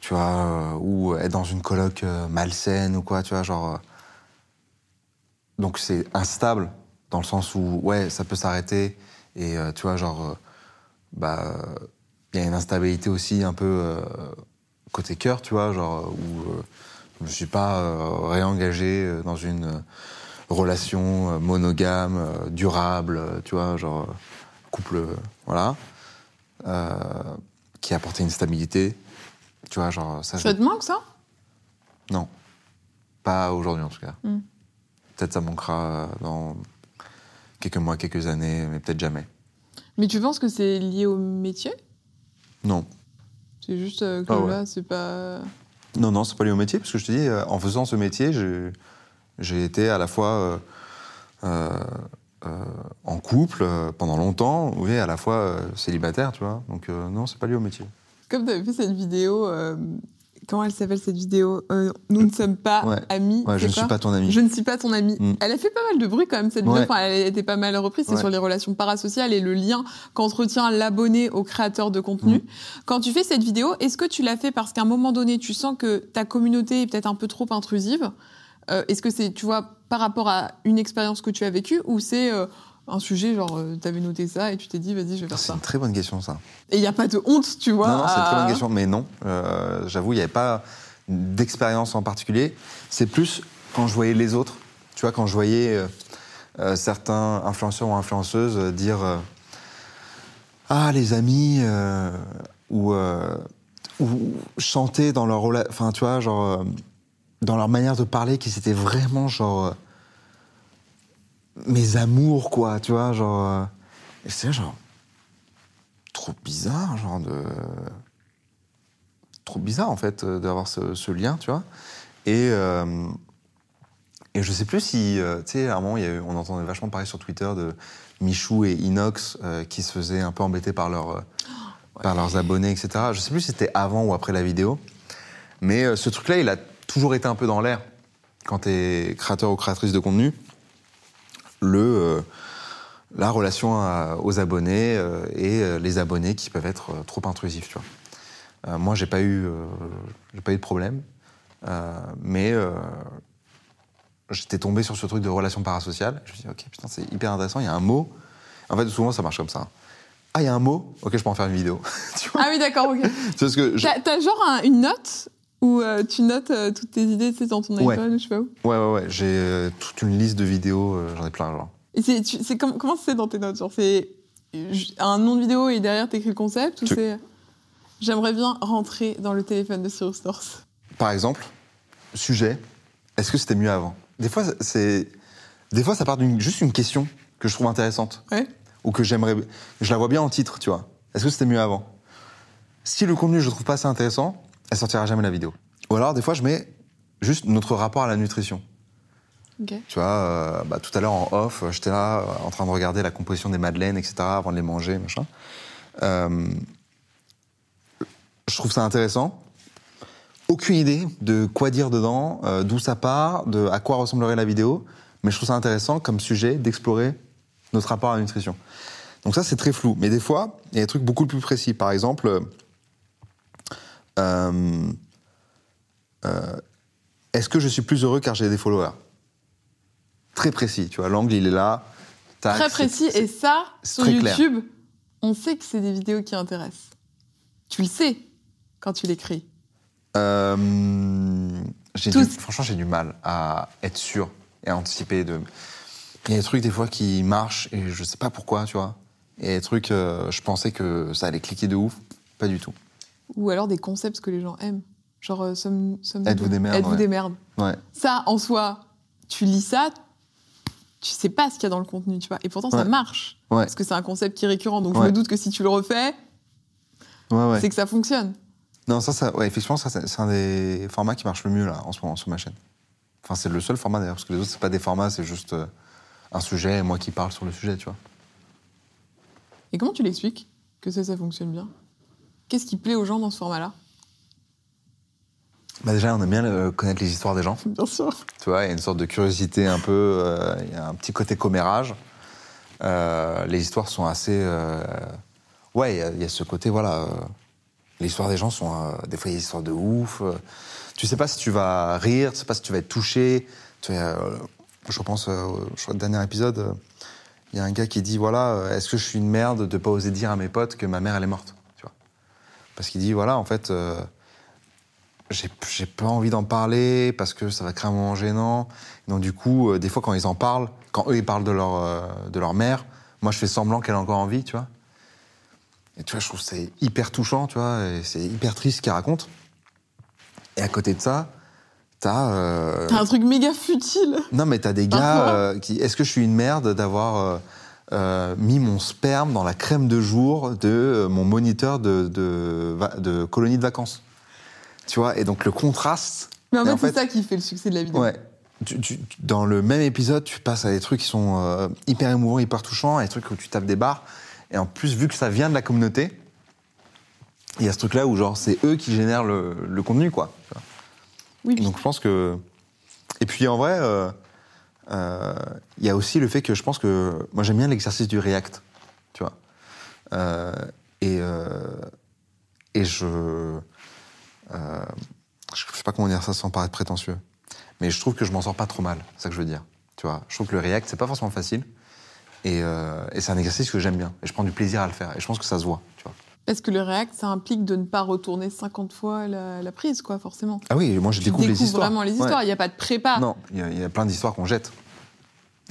tu vois ou être dans une coloc malsaine ou quoi, tu vois, genre. donc c'est instable dans le sens où ouais ça peut s'arrêter et tu vois genre bah il y a une instabilité aussi un peu côté cœur tu vois genre où euh, je me suis pas euh, réengagé euh, dans une euh, relation euh, monogame euh, durable euh, tu vois genre euh, couple euh, voilà euh, qui a apporté une stabilité tu vois genre ça Ça te manque, ça? Non. Pas aujourd'hui en tout cas. Mm. peut-être ça manquera euh, dans quelques mois quelques années mais peut-être jamais. Mais tu penses que c'est lié au métier? Non C'est juste euh, que Ah ouais. là, c'est pas. Non, non, c'est pas lié au métier, parce que je te dis, euh, en faisant ce métier, j'ai- été à la fois euh, en couple pendant longtemps, oui, à la fois euh, célibataire, tu vois. Donc non, c'est pas lié au métier. Comme tu avais fait cette vidéo. Comment elle s'appelle cette vidéo Euh, Nous ne sommes pas Ouais. amis. Ouais, je ne suis pas ton ami. Je ne suis pas ton ami. Mm. Elle a fait pas mal de bruit quand même cette vidéo. Ouais. Enfin, elle a été pas mal reprise. C'est sur les relations parasociales et le lien qu'entretient l'abonné au créateur de contenu. Mm. Quand tu fais cette vidéo, est-ce que tu l'as fait parce qu'à un moment donné, tu sens que ta communauté est peut-être un peu trop intrusive? Euh, Est-ce que c'est, tu vois, par rapport à une expérience que tu as vécue ou c'est euh, un sujet genre, tu avais noté ça et tu t'es dit, vas-y, je vais faire C'est ça une très bonne question, ça. Et il n'y a pas de honte, tu vois. non, non, c'est une très bonne question, mais non. Euh, J'avoue, il n'y avait pas d'expérience en particulier. C'est plus quand je voyais les autres. Tu vois, quand je voyais euh, euh, certains influenceurs ou influenceuses euh, dire euh, Ah, les amis, euh, ou, euh, ou chanter dans leur Enfin, tu vois, genre. euh, dans leur manière de parler, qui c'était vraiment genre. Mes amours, quoi, tu vois, genre. euh, et c'est genre trop bizarre, genre de. Trop bizarre, en fait, euh, d'avoir ce, ce lien, tu vois. Et, euh, et je sais plus si. euh, tu sais, à un moment, y a eu- on entendait vachement parler sur Twitter de Michou et Inox euh, qui se faisaient un peu embêter par, leur, euh, par leurs abonnés, etc. Je sais plus si c'était avant ou après la vidéo. Mais ce truc-là, il a toujours été un peu dans l'air. Quand tu es créateur ou créatrice de contenu, le. euh, la relation à- aux abonnés euh, et euh, les abonnés qui peuvent être euh, trop intrusifs, tu vois. Euh, moi, j'ai pas eu, j'ai pas eu de problème, mais j'étais tombé sur ce truc de relation parasociale. Je me suis dit, ok, putain, c'est hyper intéressant. Il y a un mot. En fait, souvent, ça marche comme ça. Ah, il y a un mot? Ok, je peux en faire une vidéo. tu vois, Ah oui, d'accord, ok. Tu vois ce que je- t'as genre un- une note où euh, tu notes euh, toutes tes idées, tu sais, dans ton Ouais. iPhone, ou je sais pas où. Ouais, ouais, ouais. J'ai euh, toute une liste de vidéos. euh, J'en ai plein, genre. Et c'est tu- c'est comme- comment c'est dans tes notes Genre, c'est un nom de vidéo et derrière t'écris le concept ou Tu- c'est. J'aimerais bien rentrer dans le téléphone de Cyrus North. Par exemple, sujet, est-ce que c'était mieux avant? Des fois, c'est, des fois, ça part d'une juste une question que je trouve intéressante Ouais. ou que j'aimerais, je la vois bien en titre, tu vois. Est-ce que c'était mieux avant? Si le contenu je le trouve pas assez intéressant, elle sortira jamais la vidéo. Ou alors des fois, je mets juste notre rapport à la nutrition. Tu vois, euh, bah, tout à l'heure en off, euh, j'étais là euh, en train de regarder la composition des madeleines, etc., avant de les manger, machin. Euh, je trouve ça intéressant. Aucune idée de quoi dire dedans, euh, d'où ça part, de à quoi ressemblerait la vidéo, mais je trouve ça intéressant comme sujet d'explorer notre rapport à la nutrition. Donc ça, c'est très flou. Mais des fois, il y a des trucs beaucoup plus précis. Par exemple, euh, euh, est-ce que je suis plus heureux car j'ai des followers? Très précis, tu vois. L'angle, il est là. Tac, Très précis. Et ça, sur clair. YouTube, on sait que c'est des vidéos qui intéressent. Tu le sais quand tu l'écris. Euh, du- franchement, j'ai du mal à être sûr et à anticiper. De... Il y a des trucs des fois qui marchent et je sais pas pourquoi, tu vois. Et des trucs, euh, je pensais que ça allait cliquer de ouf. Pas du tout. Ou alors des concepts que les gens aiment. Genre, euh, sommes, sommes Êtes-vous des merdes, Êtes-vous ouais. des merdes. Ouais. Ça, en soi, tu lis ça, tu sais pas ce qu'il y a dans le contenu, tu vois. Et pourtant, ça marche. Parce que c'est un concept qui est récurrent. Donc, je me doute que si tu le refais, c'est que ça fonctionne. Non, ça, ça ouais, effectivement, ça, c'est un des formats qui marche le mieux, là, en ce moment, sur ma chaîne. Enfin, c'est le seul format, d'ailleurs, parce que les autres, c'est pas des formats, c'est juste euh, un sujet et moi qui parle sur le sujet, tu vois. Et comment tu l'expliques que ça, ça fonctionne bien? Qu'est-ce qui plaît aux gens dans ce format-là? Bah, déjà, on aime bien connaître les histoires des gens. Bien sûr. Tu vois, il y a une sorte de curiosité un peu, euh, il y a un petit côté commérage. Euh, les histoires sont assez... euh, ouais, il y a- il y, a ce côté, voilà... les histoires des gens sont... des fois, il y a des histoires de ouf. tu sais pas si tu vas rire, tu sais pas si tu vas être touché. Tu je repense au je crois, au dernier épisode, il y a un gars qui dit, voilà, est-ce que je suis une merde de pas oser dire à mes potes que ma mère, elle est morte? Parce qu'il dit, voilà, en fait... euh, j'ai pas envie d'en parler parce que ça va créer un moment gênant. Donc du coup, euh, des fois quand ils en parlent, quand eux ils parlent de leur, euh, de leur mère, moi je fais semblant qu'elle a encore envie, tu vois. Et tu vois, je trouve que c'est hyper touchant, tu vois, et c'est hyper triste ce qu'ils racontent. Et à côté de ça, t'as... euh, T'as un truc méga futile. non, mais t'as des gars euh, qui. Est-ce que je suis une merde d'avoir euh, euh, mis mon sperme dans la crème de jour de euh, mon moniteur de, de, colonie de vacances Tu vois, et donc le contraste. Mais en fait, en c'est ça qui fait le succès de la vidéo. Ouais. Tu- tu- tu- dans le même épisode, tu passes à des trucs qui sont euh, hyper émouvants, hyper touchants, et des trucs où tu tapes des barres. Et en plus, vu que ça vient de la communauté, il y a ce truc-là où genre c'est eux qui génèrent le, le contenu, quoi. Oui, Donc je pense que. Et puis en vrai, il y a aussi le fait que je pense que. Moi j'aime bien l'exercice du React, tu vois. Euh, et, euh, et je. euh, je sais pas comment dire ça sans paraître prétentieux. Mais je trouve que je m'en sors pas trop mal, c'est ça que je veux dire. Tu vois, je trouve que le React, c'est pas forcément facile. Et, euh, et c'est un exercice que j'aime bien. Et je prends du plaisir à le faire. Et je pense que ça se voit, tu vois. Parce que le React, ça implique de ne pas retourner 50 fois la, la prise, quoi, forcément. Ah oui, moi je Tu découvre les histoires. vraiment les Ouais. histoires. Il n'y a pas de prépa. Non, il y, a- il y a plein d'histoires qu'on jette.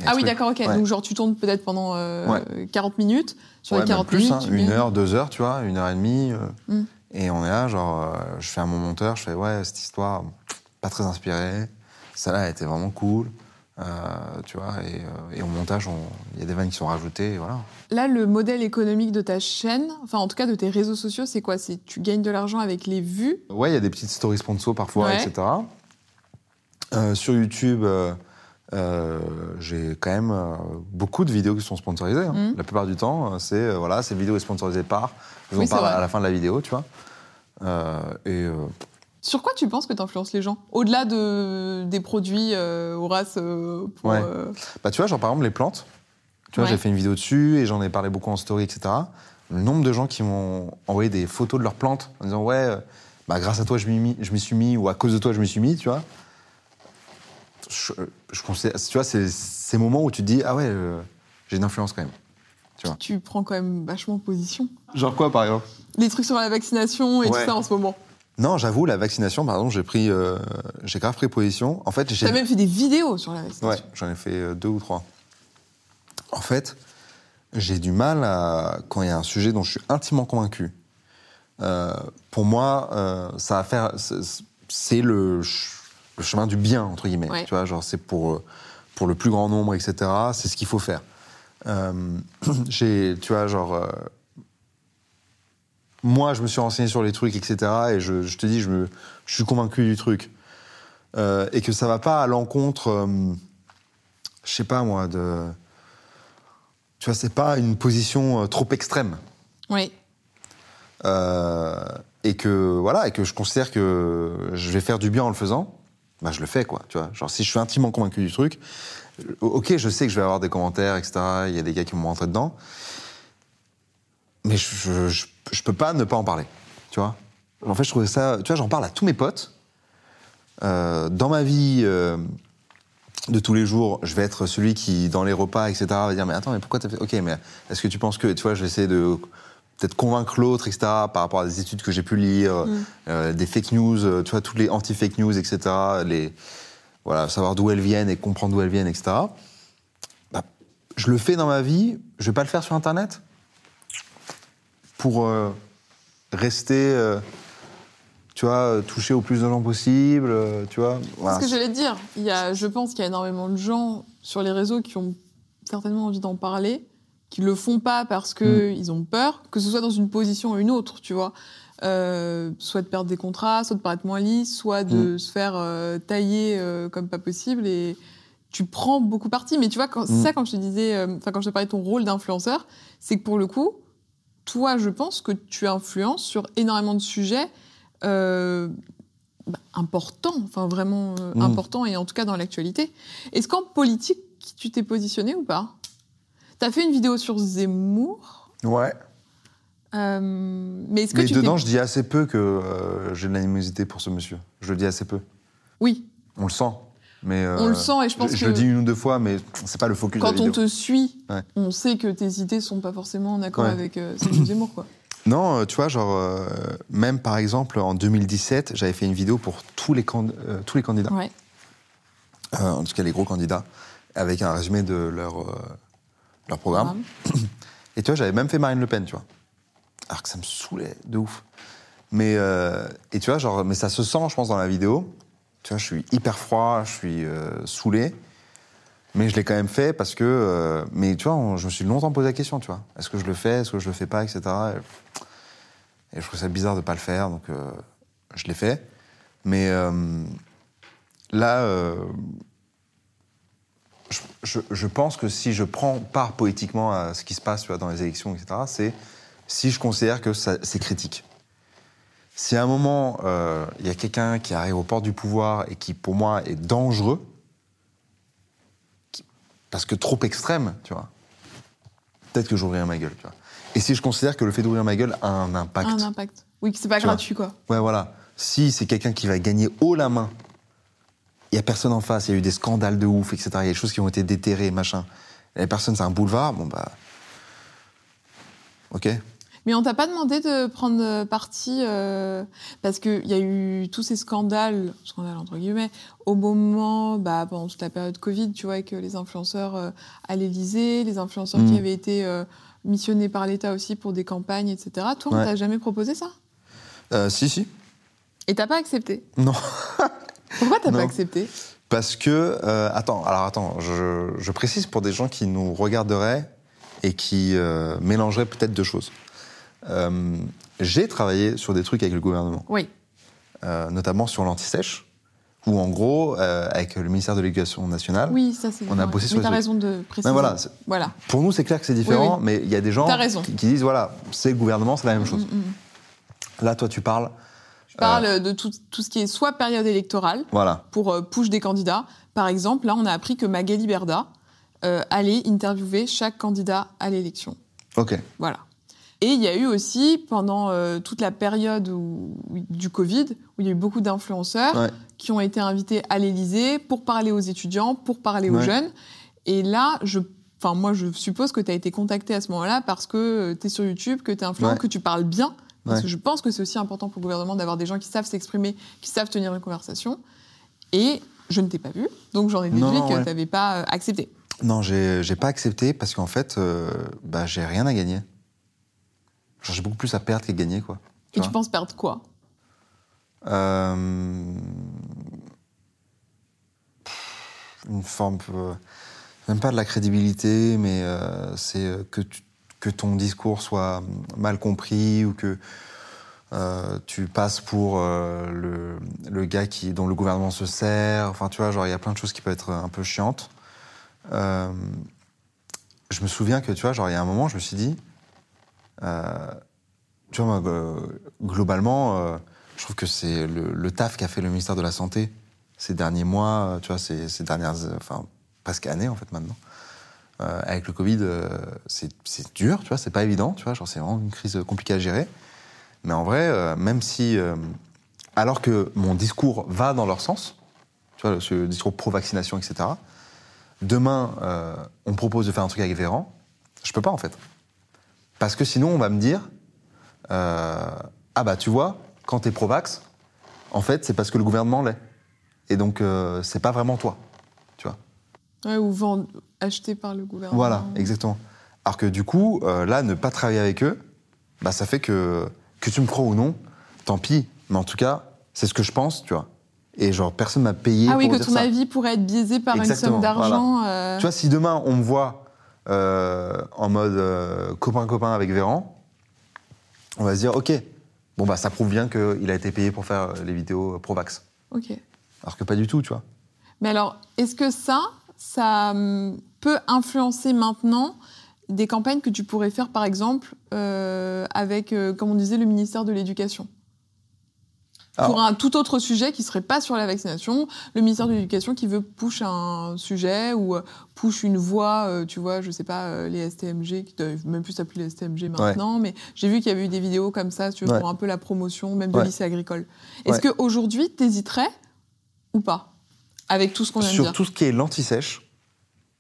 Ah oui, d'accord, ok. Ouais. Donc, genre, tu tournes peut-être pendant euh, Ouais. 40 minutes. Sur Ouais, les même 40 plus, minutes, hein, une mets- heure, deux heures, tu vois, une heure et demie. euh, Mm. Et on est là, genre, euh, je fais à mon monteur, je fais, ouais, cette histoire, pas très inspirée. Celle-là, elle était vraiment cool. Euh, tu vois, et, euh, et au montage, on- il y a des vannes qui sont rajoutées, et voilà. Là, le modèle économique de ta chaîne, enfin, en tout cas de tes réseaux sociaux, c'est quoi? C'est tu gagnes de l'argent avec les vues? Ouais, il y a des petites stories sponsors parfois, Ouais. etc. Euh, sur YouTube, euh, euh, j'ai quand même beaucoup de vidéos qui sont sponsorisées. hein. Mhm. La plupart du temps, c'est voilà, cette vidéo est sponsorisée par. Oui, en c'est parle vrai. à la fin de la vidéo, tu vois. Et Sur quoi tu penses que tu influences les gens Au-delà de, des produits euh, Horace euh, pour, Ouais. euh, bah, tu vois, genre par exemple les plantes. Tu Tu vois, Ouais. j'ai fait une vidéo dessus et j'en ai parlé beaucoup en story, etc. Le nombre de gens qui m'ont envoyé des photos de leurs plantes en disant ouais, euh, bah, grâce à toi je m'y mis- je m'y suis mis ou à cause de toi je m'y suis mis, tu vois. Je, tu vois, c'est ces moments où tu te dis ah ouais, euh, j'ai une influence quand même. Tu prends quand même vachement position. Genre quoi par exemple? Les trucs sur la vaccination et Ouais. tout ça en ce moment. Non, j'avoue, la vaccination, par exemple, j'ai pris, euh, j'ai grave pris position. En fait, j'ai T'as même fait des vidéos sur la vaccination. Ouais, j'en ai fait euh, deux ou trois. En fait, j'ai du mal à, quand il y a un sujet dont je suis intimement convaincu. euh, pour moi, euh, ça va faire, c'est- le, ch- le chemin du bien entre guillemets. Ouais. Tu vois, genre c'est pour pour le plus grand nombre, etc. C'est ce qu'il faut faire. Euh, j'ai, tu vois, genre. Moi, je me suis renseigné sur les trucs, etc. Et je, je te dis, je, me, je suis convaincu du truc. Euh, et que ça va pas à l'encontre, euh, je sais pas moi, de. Tu vois, c'est pas une position euh, trop extrême. Oui. Euh, et que voilà, et que je considère que je vais faire du bien en le faisant, bah je le fais quoi. Tu vois, genre si je suis intimement convaincu du truc, ok, je sais que je vais avoir des commentaires, etc. Il y a des gars qui vont rentrer dedans, mais je, je, je, peux pas ne pas en parler. Tu vois. En fait, je trouvais ça. Tu vois, j'en parle à tous mes potes. Euh, dans ma vie. euh, de tous les jours, je vais être celui qui, dans les repas, etc., va dire Mais attends, mais pourquoi t'as fait. Ok, mais est-ce que tu penses que. Tu vois, je vais essayer de peut-être convaincre l'autre, etc., par rapport à des études que j'ai pu lire, euh, des fake news, tu vois, toutes les anti-fake news, etc., les, voilà, savoir d'où elles viennent et comprendre d'où elles viennent, etc. Bah, je le fais dans ma vie, je vais pas le faire sur Internet pour euh, rester, euh, tu vois, toucher au plus de gens possible, euh, tu vois. voilà. C'est ce que j'allais te dire. Il y a, je pense qu'il y a énormément de gens sur les réseaux qui ont certainement envie d'en parler, qui le font pas parce que Mm. ils ont peur, que ce soit dans une position ou une autre, tu vois. Soit de perdre des contrats, soit de paraître moins lisse, soit de Mm. se faire tailler comme pas possible et tu prends beaucoup parti. Mais tu vois, quand, c'est Mm. ça quand je te disais, enfin quand je te parlais de ton rôle d'influenceur, c'est que pour le coup, toi, je pense que tu influences sur énormément de sujets euh, bah, importants, enfin vraiment euh, Mm. importants et en tout cas dans l'actualité. Est-ce qu'en politique, tu t'es positionné ou pas? T'as fait une vidéo sur Zemmour, Ouais. euh, mais est-ce que Mais tu dedans, je dis assez peu que j'ai de l'animosité pour ce monsieur. Je le dis assez peu. Oui, On le sent. Mais, euh, on le sent et je pense je, que je le dis une ou deux fois, mais c'est pas le focus de la quand on vidéo. te suit, Ouais. on sait que tes idées sont pas forcément en accord Ouais. avec euh, celles quoi. Non, euh, tu vois, genre, euh, même par exemple, en 2017, j'avais fait une vidéo pour tous les, tous les candidats, Ouais. en tout cas les gros candidats, avec un résumé de leur, leur programme. Et tu vois, j'avais même fait Marine Le Pen, tu vois. Alors que ça me saoulait de ouf. Mais, et tu vois, genre, mais ça se sent, je pense, dans la vidéo. Tu vois, je suis hyper froid, je suis euh, saoulé. Mais je l'ai quand même fait parce que. euh, mais tu vois, je me suis longtemps posé la question, tu vois. Est-ce que je le fais Est-ce que je le fais pas Etc. Et, je trouve ça bizarre de pas le faire, donc euh, je l'ai fait. Mais euh, là, je, pense que si je prends part poétiquement à ce qui se passe dans les élections, etc., c'est si je considère que c'est critique. Si à un moment, euh, il y a quelqu'un qui arrive aux portes du pouvoir et qui, pour moi, est dangereux, qui- parce que trop extrême, tu vois, peut-être que j'ouvrirai ma gueule, tu vois. Et si je considère que le fait d'ouvrir ma gueule a un impact. Un impact. Oui, que c'est pas vois. gratuit, quoi. Ouais, voilà. Si c'est quelqu'un qui va gagner haut la main, il y a personne en face, il y a eu des scandales de ouf, etc. Il y a des choses qui ont été déterrées, machin. Et la personne, c'est un boulevard, bon bah. Ok. Mais on t'a pas demandé de prendre parti euh, parce qu'il y a eu tous ces scandales, scandales entre guillemets, au moment, bah, pendant toute la période Covid, tu vois, avec les influenceurs euh, à l'Élysée, les influenceurs Mm. qui avaient été euh, missionnés par l'État aussi pour des campagnes, etc. Toi, on Ouais. t'a jamais proposé ça? Euh, si, si. Et t'as pas accepté? Non. Pourquoi t'as Non. pas accepté? Parce que. attends, alors attends, je, je précise pour des gens qui nous regarderaient et qui mélangeraient peut-être deux choses. Euh, J'ai travaillé sur des trucs avec le gouvernement. Oui. euh, notamment sur l'anti-sèche, où en gros, euh, avec le ministère de l'Éducation nationale, Oui, ça. On a bossé sur Mais t'as raison de préciser. Ouais, voilà, Voilà. pour nous c'est clair que c'est différent, Oui, mais il y a des gens qui, qui disent voilà, c'est le gouvernement, c'est la même chose. Mm, mm. Là, toi, tu parles, Je parle de tout, tout ce qui est soit période électorale, voilà, pour push des candidats. Par exemple, là, on a appris que Magali Berda aller interviewer chaque candidat à l'élection. Ok. Voilà. Et il y a eu aussi, pendant euh, toute la période où- du Covid, où il y a eu beaucoup d'influenceurs Ouais. qui ont été invités à l'Élysée pour parler aux étudiants, pour parler aux jeunes. Et là, je, enfin, moi, je suppose que tu as été contacté à ce moment-là parce que tu es sur YouTube, que tu es influent, Ouais. que tu parles bien. Parce que je pense que c'est aussi important pour le gouvernement d'avoir des gens qui savent s'exprimer, qui savent tenir une conversation. Et je ne t'ai pas vu, donc j'en ai déduit Non, que tu n'avais pas euh, accepté. Non, j'ai pas accepté parce qu'en fait, euh, bah, j'ai rien à gagner. J'ai beaucoup plus à perdre qu'à gagner, quoi. Et tu penses perdre quoi? Euh, une forme, euh, même pas de la crédibilité, mais euh, c'est que, tu- que ton discours soit mal compris ou que euh, tu passes pour le, le gars qui, dont le gouvernement se sert. Enfin, tu vois, genre, il y a plein de choses qui peuvent être un peu chiantes. Je me souviens que, tu vois, genre, il y a un moment, je me suis dit, euh, globalement, euh, je trouve que c'est le, taf qu'a fait le ministère de la Santé ces derniers mois, euh, tu vois, ces, dernières, enfin, presque années, en fait, maintenant. Avec le Covid, c'est dur, tu vois, c'est pas évident, tu vois, genre, c'est vraiment une crise compliquée à gérer. Mais en vrai, même si, alors que mon discours va dans leur sens, tu vois, ce discours pro-vaccination, etc., demain, on propose de faire un truc avec Véran, je peux pas, en fait. Parce que sinon, on va me dire, euh, ah bah tu vois, quand t'es pro-vax, en fait, c'est parce que le gouvernement l'est. Et donc, euh, c'est pas vraiment toi, tu vois. Ouais, Ou vendre, acheté par le gouvernement Voilà, exactement. Alors que du coup, euh, là, ne pas travailler avec eux, bah, ça fait que, que tu me crois ou non, tant pis. Mais en tout cas, c'est ce que je pense, tu vois. Et genre, personne m'a payé Ah oui, pour que dire ton ça. avis pourrait être biaisé par Exactement, une somme d'argent. euh, Tu vois, si demain, on me voit en mode euh, copain-copain avec Véran, on va se dire, OK, bon, bah, ça prouve bien qu'il a été payé pour faire euh, les vidéos pro-vax. Ok. Alors que pas du tout, tu vois. Mais alors, est-ce que ça, ça hum, peut influencer maintenant des campagnes que tu pourrais faire, par exemple, euh, avec, euh, comme on disait, le ministère de l'Éducation? Pour un tout autre sujet qui serait pas sur la vaccination, le ministère de l'Éducation qui veut push un sujet ou euh, push une voie, euh, tu vois, je sais pas, euh, les STMG, qui doivent même plus s'appeler les STMG maintenant, mais j'ai vu qu'il y avait eu des vidéos comme ça, tu vois, Ouais. pour un peu la promotion, même de Ouais. lycée agricole. Est-ce qu'aujourd'hui, t'hésiterais ou pas Avec tout ce qu'on vient de Sur dire. tout ce qui est l'anti-sèche,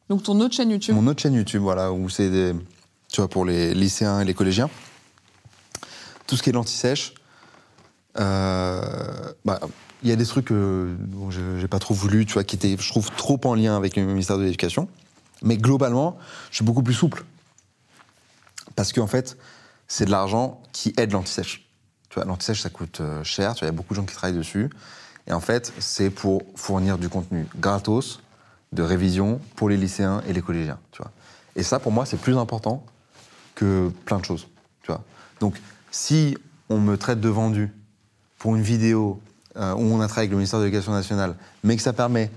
Donc ton autre chaîne YouTube. mon autre chaîne YouTube, voilà, où c'est des, tu vois, pour les lycéens et les collégiens, tout ce qui est l'anti-sèche, bah, il y a des trucs que dont je- j'ai pas trop voulu, tu vois, qui étaient, je trouve, trop en lien avec le ministère de l'Éducation. Mais globalement, je suis beaucoup plus souple. Parce qu'en fait, c'est de l'argent qui aide l'anti-sèche. Tu vois, l'anti-sèche, ça coûte euh, cher, tu vois, il y a beaucoup de gens qui travaillent dessus. Et en fait, c'est pour fournir du contenu gratos, de révision pour les lycéens et les collégiens, tu vois. Et ça, pour moi, c'est plus important que plein de choses, tu vois. Donc, si on me traite de vendu pour une vidéo euh, où on a travaillé avec le ministère de l'Éducation nationale, mais que ça permet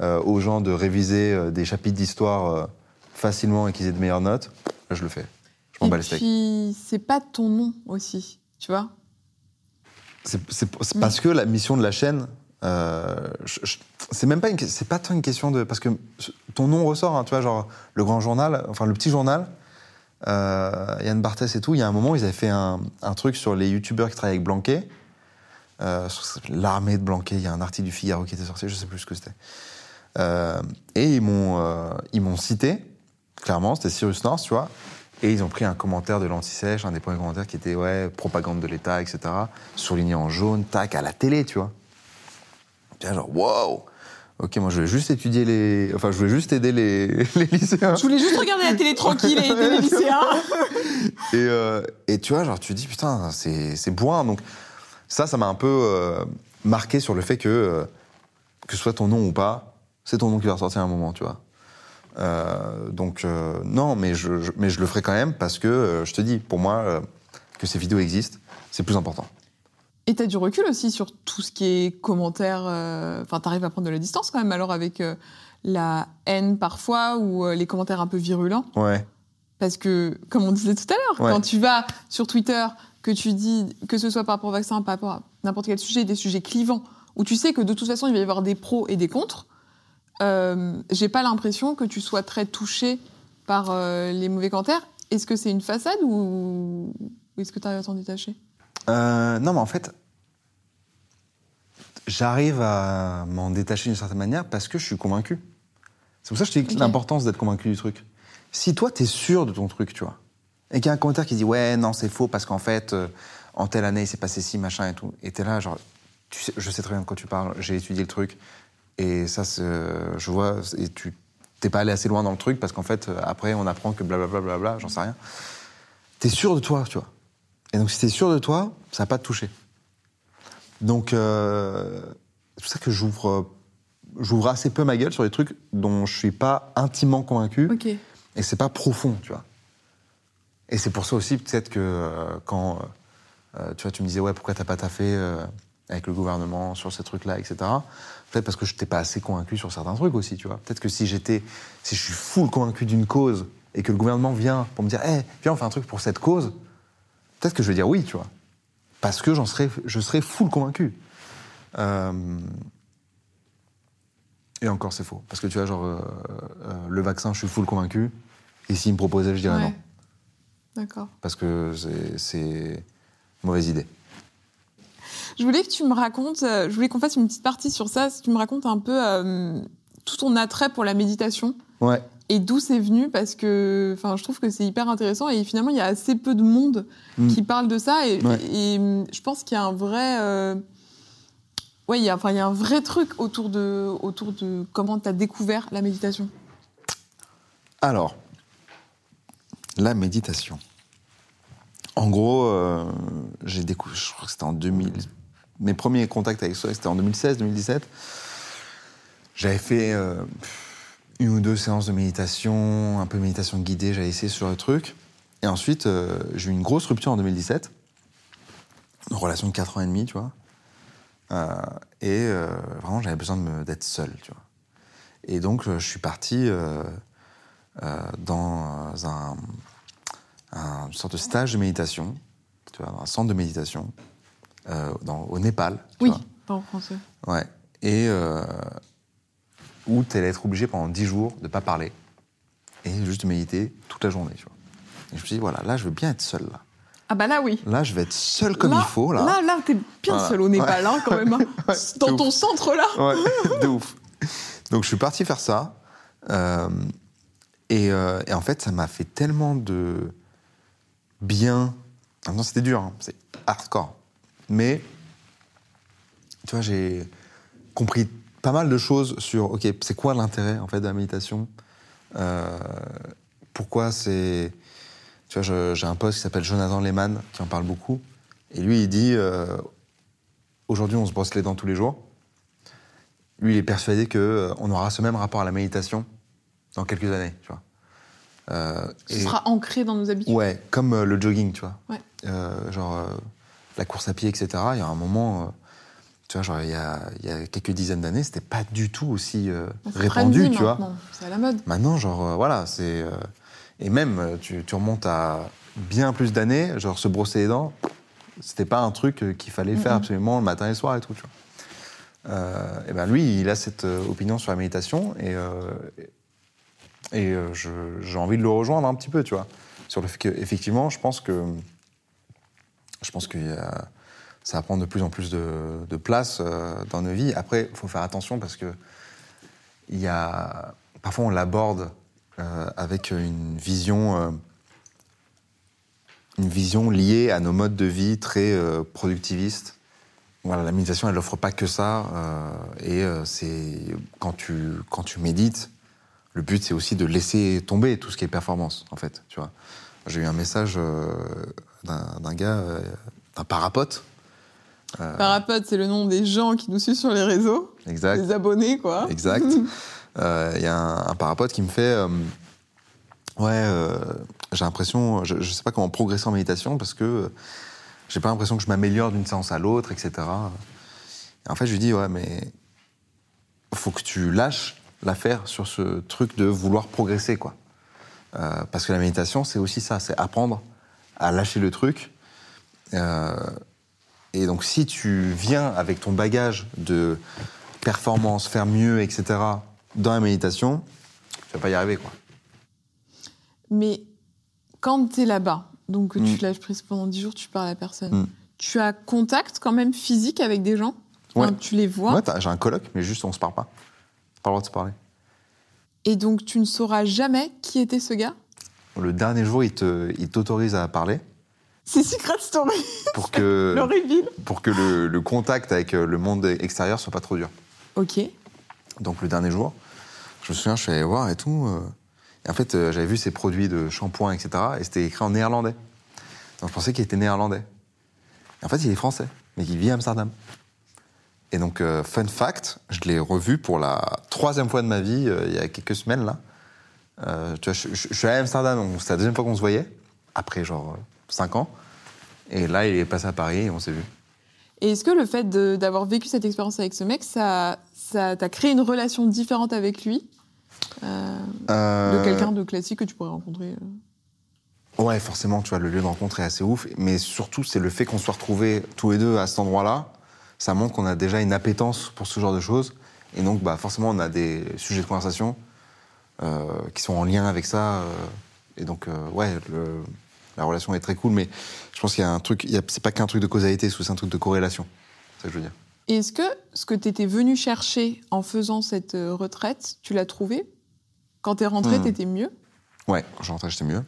euh, aux gens de réviser euh, des chapitres d'histoire facilement et qu'ils aient de meilleures notes, là, je le fais. Je m'en Et bats les steaks. puis, c'est pas ton nom aussi, tu vois? C'est parce que la mission de la chaîne, euh, c'est même pas une, c'est pas tant une question de parce que ton nom ressort, hein, tu vois, genre le grand journal, enfin le petit journal, euh, Yann Barthès et tout. Il y a un moment, ils avaient fait un, un truc sur les youtubeurs qui travaillent avec Blanquet, euh, l'armée de Blanquet. Il y a un article du Figaro qui était sorti, je sais plus ce que c'était. Euh, et ils m'ont, euh, ils m'ont cité, clairement, c'était Cyrus North, tu vois. Et ils ont pris un commentaire de l'anti-sèche, un des premiers commentaires qui était, ouais, propagande de l'État, etc. Surligné en jaune, tac, à la télé, tu vois. Vois, genre, wow Ok, moi je voulais juste étudier les. Enfin, je voulais juste aider les, les lycéens. Je voulais juste regarder la télé tranquille et aider les lycéens. Et, euh, et tu vois, genre, tu dis, putain, c'est c'est bourrin. Donc, ça, ça m'a un peu euh, marqué sur le fait que, euh, que ce soit ton nom ou pas, c'est ton nom qui va ressortir à un moment, tu vois. Euh, donc, euh, non, mais je, je- mais je le ferai quand même parce que, euh, je te dis, pour moi, que ces vidéos existent, c'est plus important. Et t'as du recul aussi sur tout ce qui est commentaires. Enfin, t'arrives à prendre de la distance quand même, alors avec la haine parfois ou les commentaires un peu virulents? Ouais. Parce que, comme on disait tout à l'heure, Ouais. quand tu vas sur Twitter, que tu dis, que ce soit par rapport au vaccin, par rapport à n'importe quel sujet, des sujets clivants, où tu sais que de toute façon, il va y avoir des pros et des contre, euh, j'ai pas l'impression que tu sois très touché par euh, les mauvais commentaires. Est-ce que c'est une façade ou, ou est-ce que tu arrives à t'en détacher Euh, non, mais en fait, j'arrive à m'en détacher d'une certaine manière parce que je suis convaincu. C'est pour ça que je te dis l'importance d'être convaincu du truc. Si toi, t'es sûr de ton truc, tu vois, et qu'il y a un commentaire qui dit ouais, non, c'est faux parce qu'en fait, euh, en telle année, il s'est passé ci, machin et tout, et t'es là, genre, tu sais, je sais très bien de quoi tu parles, j'ai étudié le truc, et ça, euh, je vois, et tu t'es pas allé assez loin dans le truc parce qu'en fait, euh, après, on apprend que blablabla, blablabla, j'en sais rien. T'es sûr de toi, tu vois. Et donc, si t'es sûr de toi, ça va pas te toucher. Donc, euh, c'est pour ça que j'ouvre, j'ouvre assez peu ma gueule sur des trucs dont je suis pas intimement convaincu Ok. et c'est pas profond, tu vois. Et c'est pour ça aussi peut-être que euh, quand euh, tu vois, tu me disais ouais pourquoi t'as pas taffé euh, avec le gouvernement sur ces trucs-là, etc. Peut-être parce que je t'ai pas assez convaincu sur certains trucs aussi, tu vois. Peut-être que si j'étais, si je suis full convaincu d'une cause et que le gouvernement vient pour me dire, eh, viens on fait un truc pour cette cause, peut-être que je vais dire oui, tu vois, parce que j'en serais, je serais full convaincu. Euh, Et encore, c'est faux. Parce que tu vois, genre, euh, euh, le vaccin, je suis full convaincu. Et s'il me proposait, je dirais Ouais. non. D'accord. Parce que c'est- mauvaise idée. Je voulais que tu me racontes, euh, je voulais qu'on fasse une petite partie sur ça, si tu me racontes un peu euh, tout ton attrait pour la méditation Ouais. et d'où c'est venu, parce que enfin, je trouve que c'est hyper intéressant et finalement il y a assez peu de monde Mm. qui parle de ça et, Ouais. et, je pense qu'il y a un vrai... euh, Ouais, il y, a, enfin, il y a un vrai truc autour de, autour de comment tu as découvert la méditation. Alors, la méditation. En gros, euh, j'ai découvert, je crois que c'était en 2000. Mes premiers contacts avec ça, c'était en 2016-2017. J'avais fait euh, une ou deux séances de méditation, un peu de méditation guidée, j'avais essayé sur le truc. Et ensuite, euh, j'ai eu une grosse rupture en 2017. Une relation de 4 ans et demi, tu vois. Et vraiment, j'avais besoin d'être seul, tu vois. Et donc, je suis parti dans un, un- une sorte de stage de méditation, tu vois, un centre de méditation, euh, dans- au Népal. tu Oui, vois. pas en français. Ouais. Et euh, où tu allais être obligé pendant 10 jours de pas parler et juste de méditer toute la journée, tu vois. Et je me suis dit, voilà, là, je veux bien être seul, là. Ah bah là oui. Là, je vais être seul comme là, il faut, là. Là, là t'es bien Voilà. seul au Népal, hein, quand même. hein. Ouais, Dans ton ouf. centre là. Ouais, de ouf. Donc je suis parti faire ça. euh, et, euh, et en fait, ça m'a fait tellement de bien. Temps, c'était dur, hein, c'est hardcore. Mais, tu vois, j'ai compris pas mal de choses sur, OK, c'est quoi l'intérêt, en fait, de la méditation? Euh, Pourquoi c'est... Tu vois, j'ai un pote qui s'appelle Jonathan Lehman, qui en parle beaucoup. Et lui, il dit, euh, aujourd'hui, on se brosse les dents tous les jours. Lui, il est persuadé qu'on aura ce même rapport à la méditation dans quelques années, tu vois. Euh, Ce et- sera ancré dans nos habitudes. Ouais, comme euh, le jogging, tu vois. Ouais. Euh, genre euh, la course à pied, etc. Il y a un moment, tu vois, genre il y a, il y a quelques dizaines d'années, c'était pas du tout aussi répandu, tu vois. C'est à la mode. Maintenant, genre, voilà, c'est. et même, tu, tu remontes à bien plus d'années, genre se brosser les dents, c'était pas un truc qu'il fallait faire absolument le matin et le soir et tout, tu vois. Et ben lui, il a cette opinion sur la méditation et, et euh, j'ai envie de le rejoindre un petit peu, tu vois. Sur le fait qu'effectivement, je pense que. Je pense que ça va prendre de plus en plus de, place euh, dans nos vies. Après, il faut faire attention parce que il y a parfois on l'aborde euh, avec une vision une vision liée à nos modes de vie très euh, productivistes. Voilà, la méditation, elle n'offre pas que ça. et c'est quand tu quand tu médites, le but c'est aussi de laisser tomber tout ce qui est performance, en fait. Tu vois, j'ai eu un message euh, d'un gars, euh, d'un parapote. Euh, Parapote, c'est le nom des gens qui nous suivent sur les réseaux, exact. des abonnés, quoi. Exact. Il y a un, un parapote qui me fait Ouais, j'ai l'impression, je ne sais pas comment progresser en méditation parce que j'ai pas l'impression que je m'améliore d'une séance à l'autre, etc. Et en fait, je lui dis Ouais, mais faut que tu lâches l'affaire sur ce truc de vouloir progresser, quoi. Euh, parce que la méditation, c'est aussi ça c'est apprendre à lâcher le truc. Euh, et donc, si tu viens avec ton bagage de performance, faire mieux, etc., dans la méditation, tu vas pas y arriver, quoi. Mais quand tu es là-bas, donc Mm. tu lâches prise pendant 10 jours, tu parles à personne, Mm. tu as contact quand même physique avec des gens? Ouais. Enfin, Tu les vois? Ouais, j'ai un colloque, mais juste on se parle pas. Pas le droit de se parler. et donc tu ne sauras jamais qui était ce gars? Le dernier jour, il t'autorise à parler C'est Secret Story, pour que, le pour que le, le contact avec euh, le monde extérieur soit pas trop dur. Ok. Donc le dernier jour, je me souviens, je suis allé voir et tout. euh, et en fait, euh, j'avais vu ses produits de shampoing, etc. Et c'était écrit en néerlandais. Donc je pensais qu'il était néerlandais. Et en fait, il est français, mais il vit à Amsterdam. Et donc, euh, fun fact, je l'ai revu pour la troisième fois de ma vie euh, il y a quelques semaines là. Euh, tu vois, je, je- je suis à Amsterdam, donc c'était la deuxième fois qu'on se voyait, après genre 5 ans. Et là, il est passé à Paris et on s'est vu. Et est-ce que le fait d'avoir vécu cette expérience avec ce mec, ça ça t'a créé une relation différente avec lui de quelqu'un de classique que tu pourrais rencontrer Ouais, forcément, tu vois, le lieu de rencontre est assez ouf. Mais surtout, c'est le fait qu'on soit retrouvés tous les deux à cet endroit-là. Ça montre qu'on a déjà une appétence pour ce genre de choses. Et donc, bah, forcément, on a des sujets de conversation euh, qui sont en lien avec ça. euh, et donc, euh, ouais, le- la relation est très cool. Mais je pense qu'il y a un truc, c'est pas qu'un truc de causalité, c'est aussi un truc de corrélation. C'est ça que je veux dire. Et Est-ce que ce que tu étais venu chercher en faisant cette euh, retraite, tu l'as trouvé? Quand t'es rentré, Hmm. t'étais mieux? Ouais, quand je rentrais, j'étais mieux.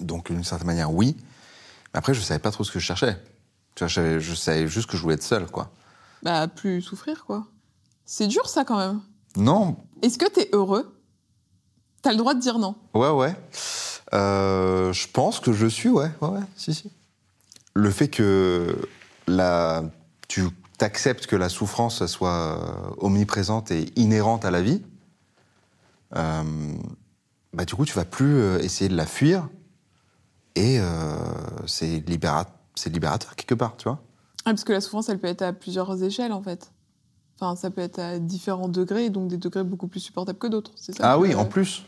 Donc, d'une certaine manière, oui. Mais après, je savais pas trop ce que je cherchais. Tu vois, je savais, je savais juste que je voulais être seul, quoi. Bah, plus souffrir, quoi. C'est dur, ça, quand même. Non, Est-ce que t'es heureux? T'as le droit de dire non. Ouais, ouais. Euh, je pense que je suis, ouais, ouais, ouais, si, si. Le fait que la, tu t'acceptes que la souffrance soit euh, omniprésente et inhérente à la vie, euh, bah, du coup, tu vas plus essayer de la fuir et euh, c'est libéra- c'est libérateur quelque part, tu vois. Ah, parce que la souffrance, elle peut être à plusieurs échelles, en fait. Enfin, ça peut être à différents degrés, donc des degrés beaucoup plus supportables que d'autres. C'est ça Ah oui, en plus.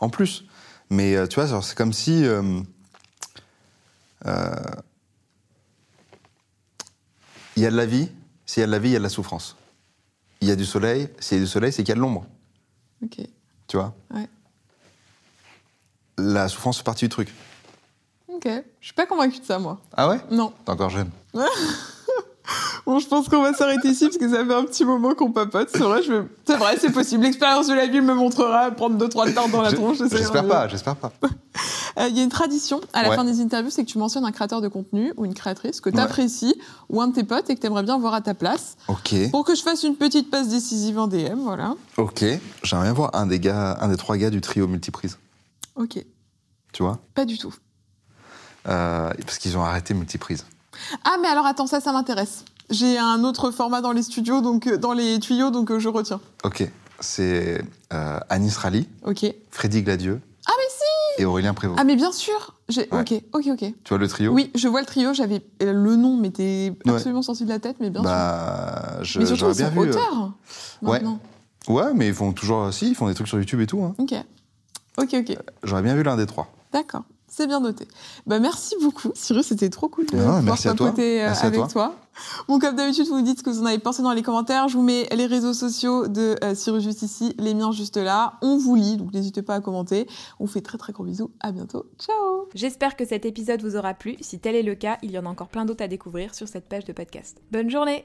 En plus. Mais euh, tu vois, c'est comme si. euh, euh, Il y a de la vie, s'il y a de la vie, il y a de la souffrance. Il y a du soleil, s'il y a du soleil, c'est qu'il y a de l'ombre. Ok. Tu vois? Ouais. La souffrance fait partie du truc. Ok. Je suis pas convaincue de ça, moi. Ah ouais? Non. T'es encore jeune. Bon, je pense qu'on va s'arrêter ici parce que ça fait un petit moment qu'on papote. C'est vrai, je... c'est vrai, c'est possible. L'expérience de la ville me montrera prendre deux trois tartes dans la tronche. J'espère pas, j'espère pas. Euh, Il y a une tradition à la Ouais. fin des interviews, c'est que tu mentionnes un créateur de contenu ou une créatrice que tu Ouais. apprécies ou un de tes potes et que tu aimerais bien voir à ta place. Ok, Pour que je fasse une petite passe décisive en DM, voilà. ok. J'aimerais bien voir un des gars, un des trois gars du trio multiprise. Ok. Tu vois? Pas du tout. Euh, Parce qu'ils ont arrêté multiprise. Ah, mais alors attends, ça, ça m'intéresse. J'ai un autre format dans les studios, donc euh, dans les tuyaux, donc euh, je retiens. Ok. C'est euh, Anis Rally, Ok. Freddy Gladieux. Ah, mais si Et Aurélien Prévost. Ah, mais bien sûr J'ai- Ouais. Ok, ok, ok. Tu vois le trio? Oui, je vois le trio, j'avais euh, le nom m'était Ouais. absolument sorti de la tête, mais bien sûr. Bah, je- Mais surtout, j'aurais ils bien sont vu. euh, auteurs. ouais. maintenant. Ouais, mais ils font toujours. Si, ils font des trucs sur YouTube et tout. hein. Ok. Ok, ok. J'aurais bien vu l'un des trois. D'accord. C'est bien noté. Bah, merci beaucoup, Cyrus. C'était trop cool de Ouais, pouvoir papoter, euh, avec toi. toi. Bon, comme d'habitude, vous me dites ce que vous en avez pensé dans les commentaires. Je vous mets les réseaux sociaux de euh, Cyrus juste ici, les miens juste là. On vous lit, donc n'hésitez pas à commenter. On vous fait très très gros bisous. À bientôt. Ciao J'espère que cet épisode vous aura plu. Si tel est le cas, il y en a encore plein d'autres à découvrir sur cette page de podcast. Bonne journée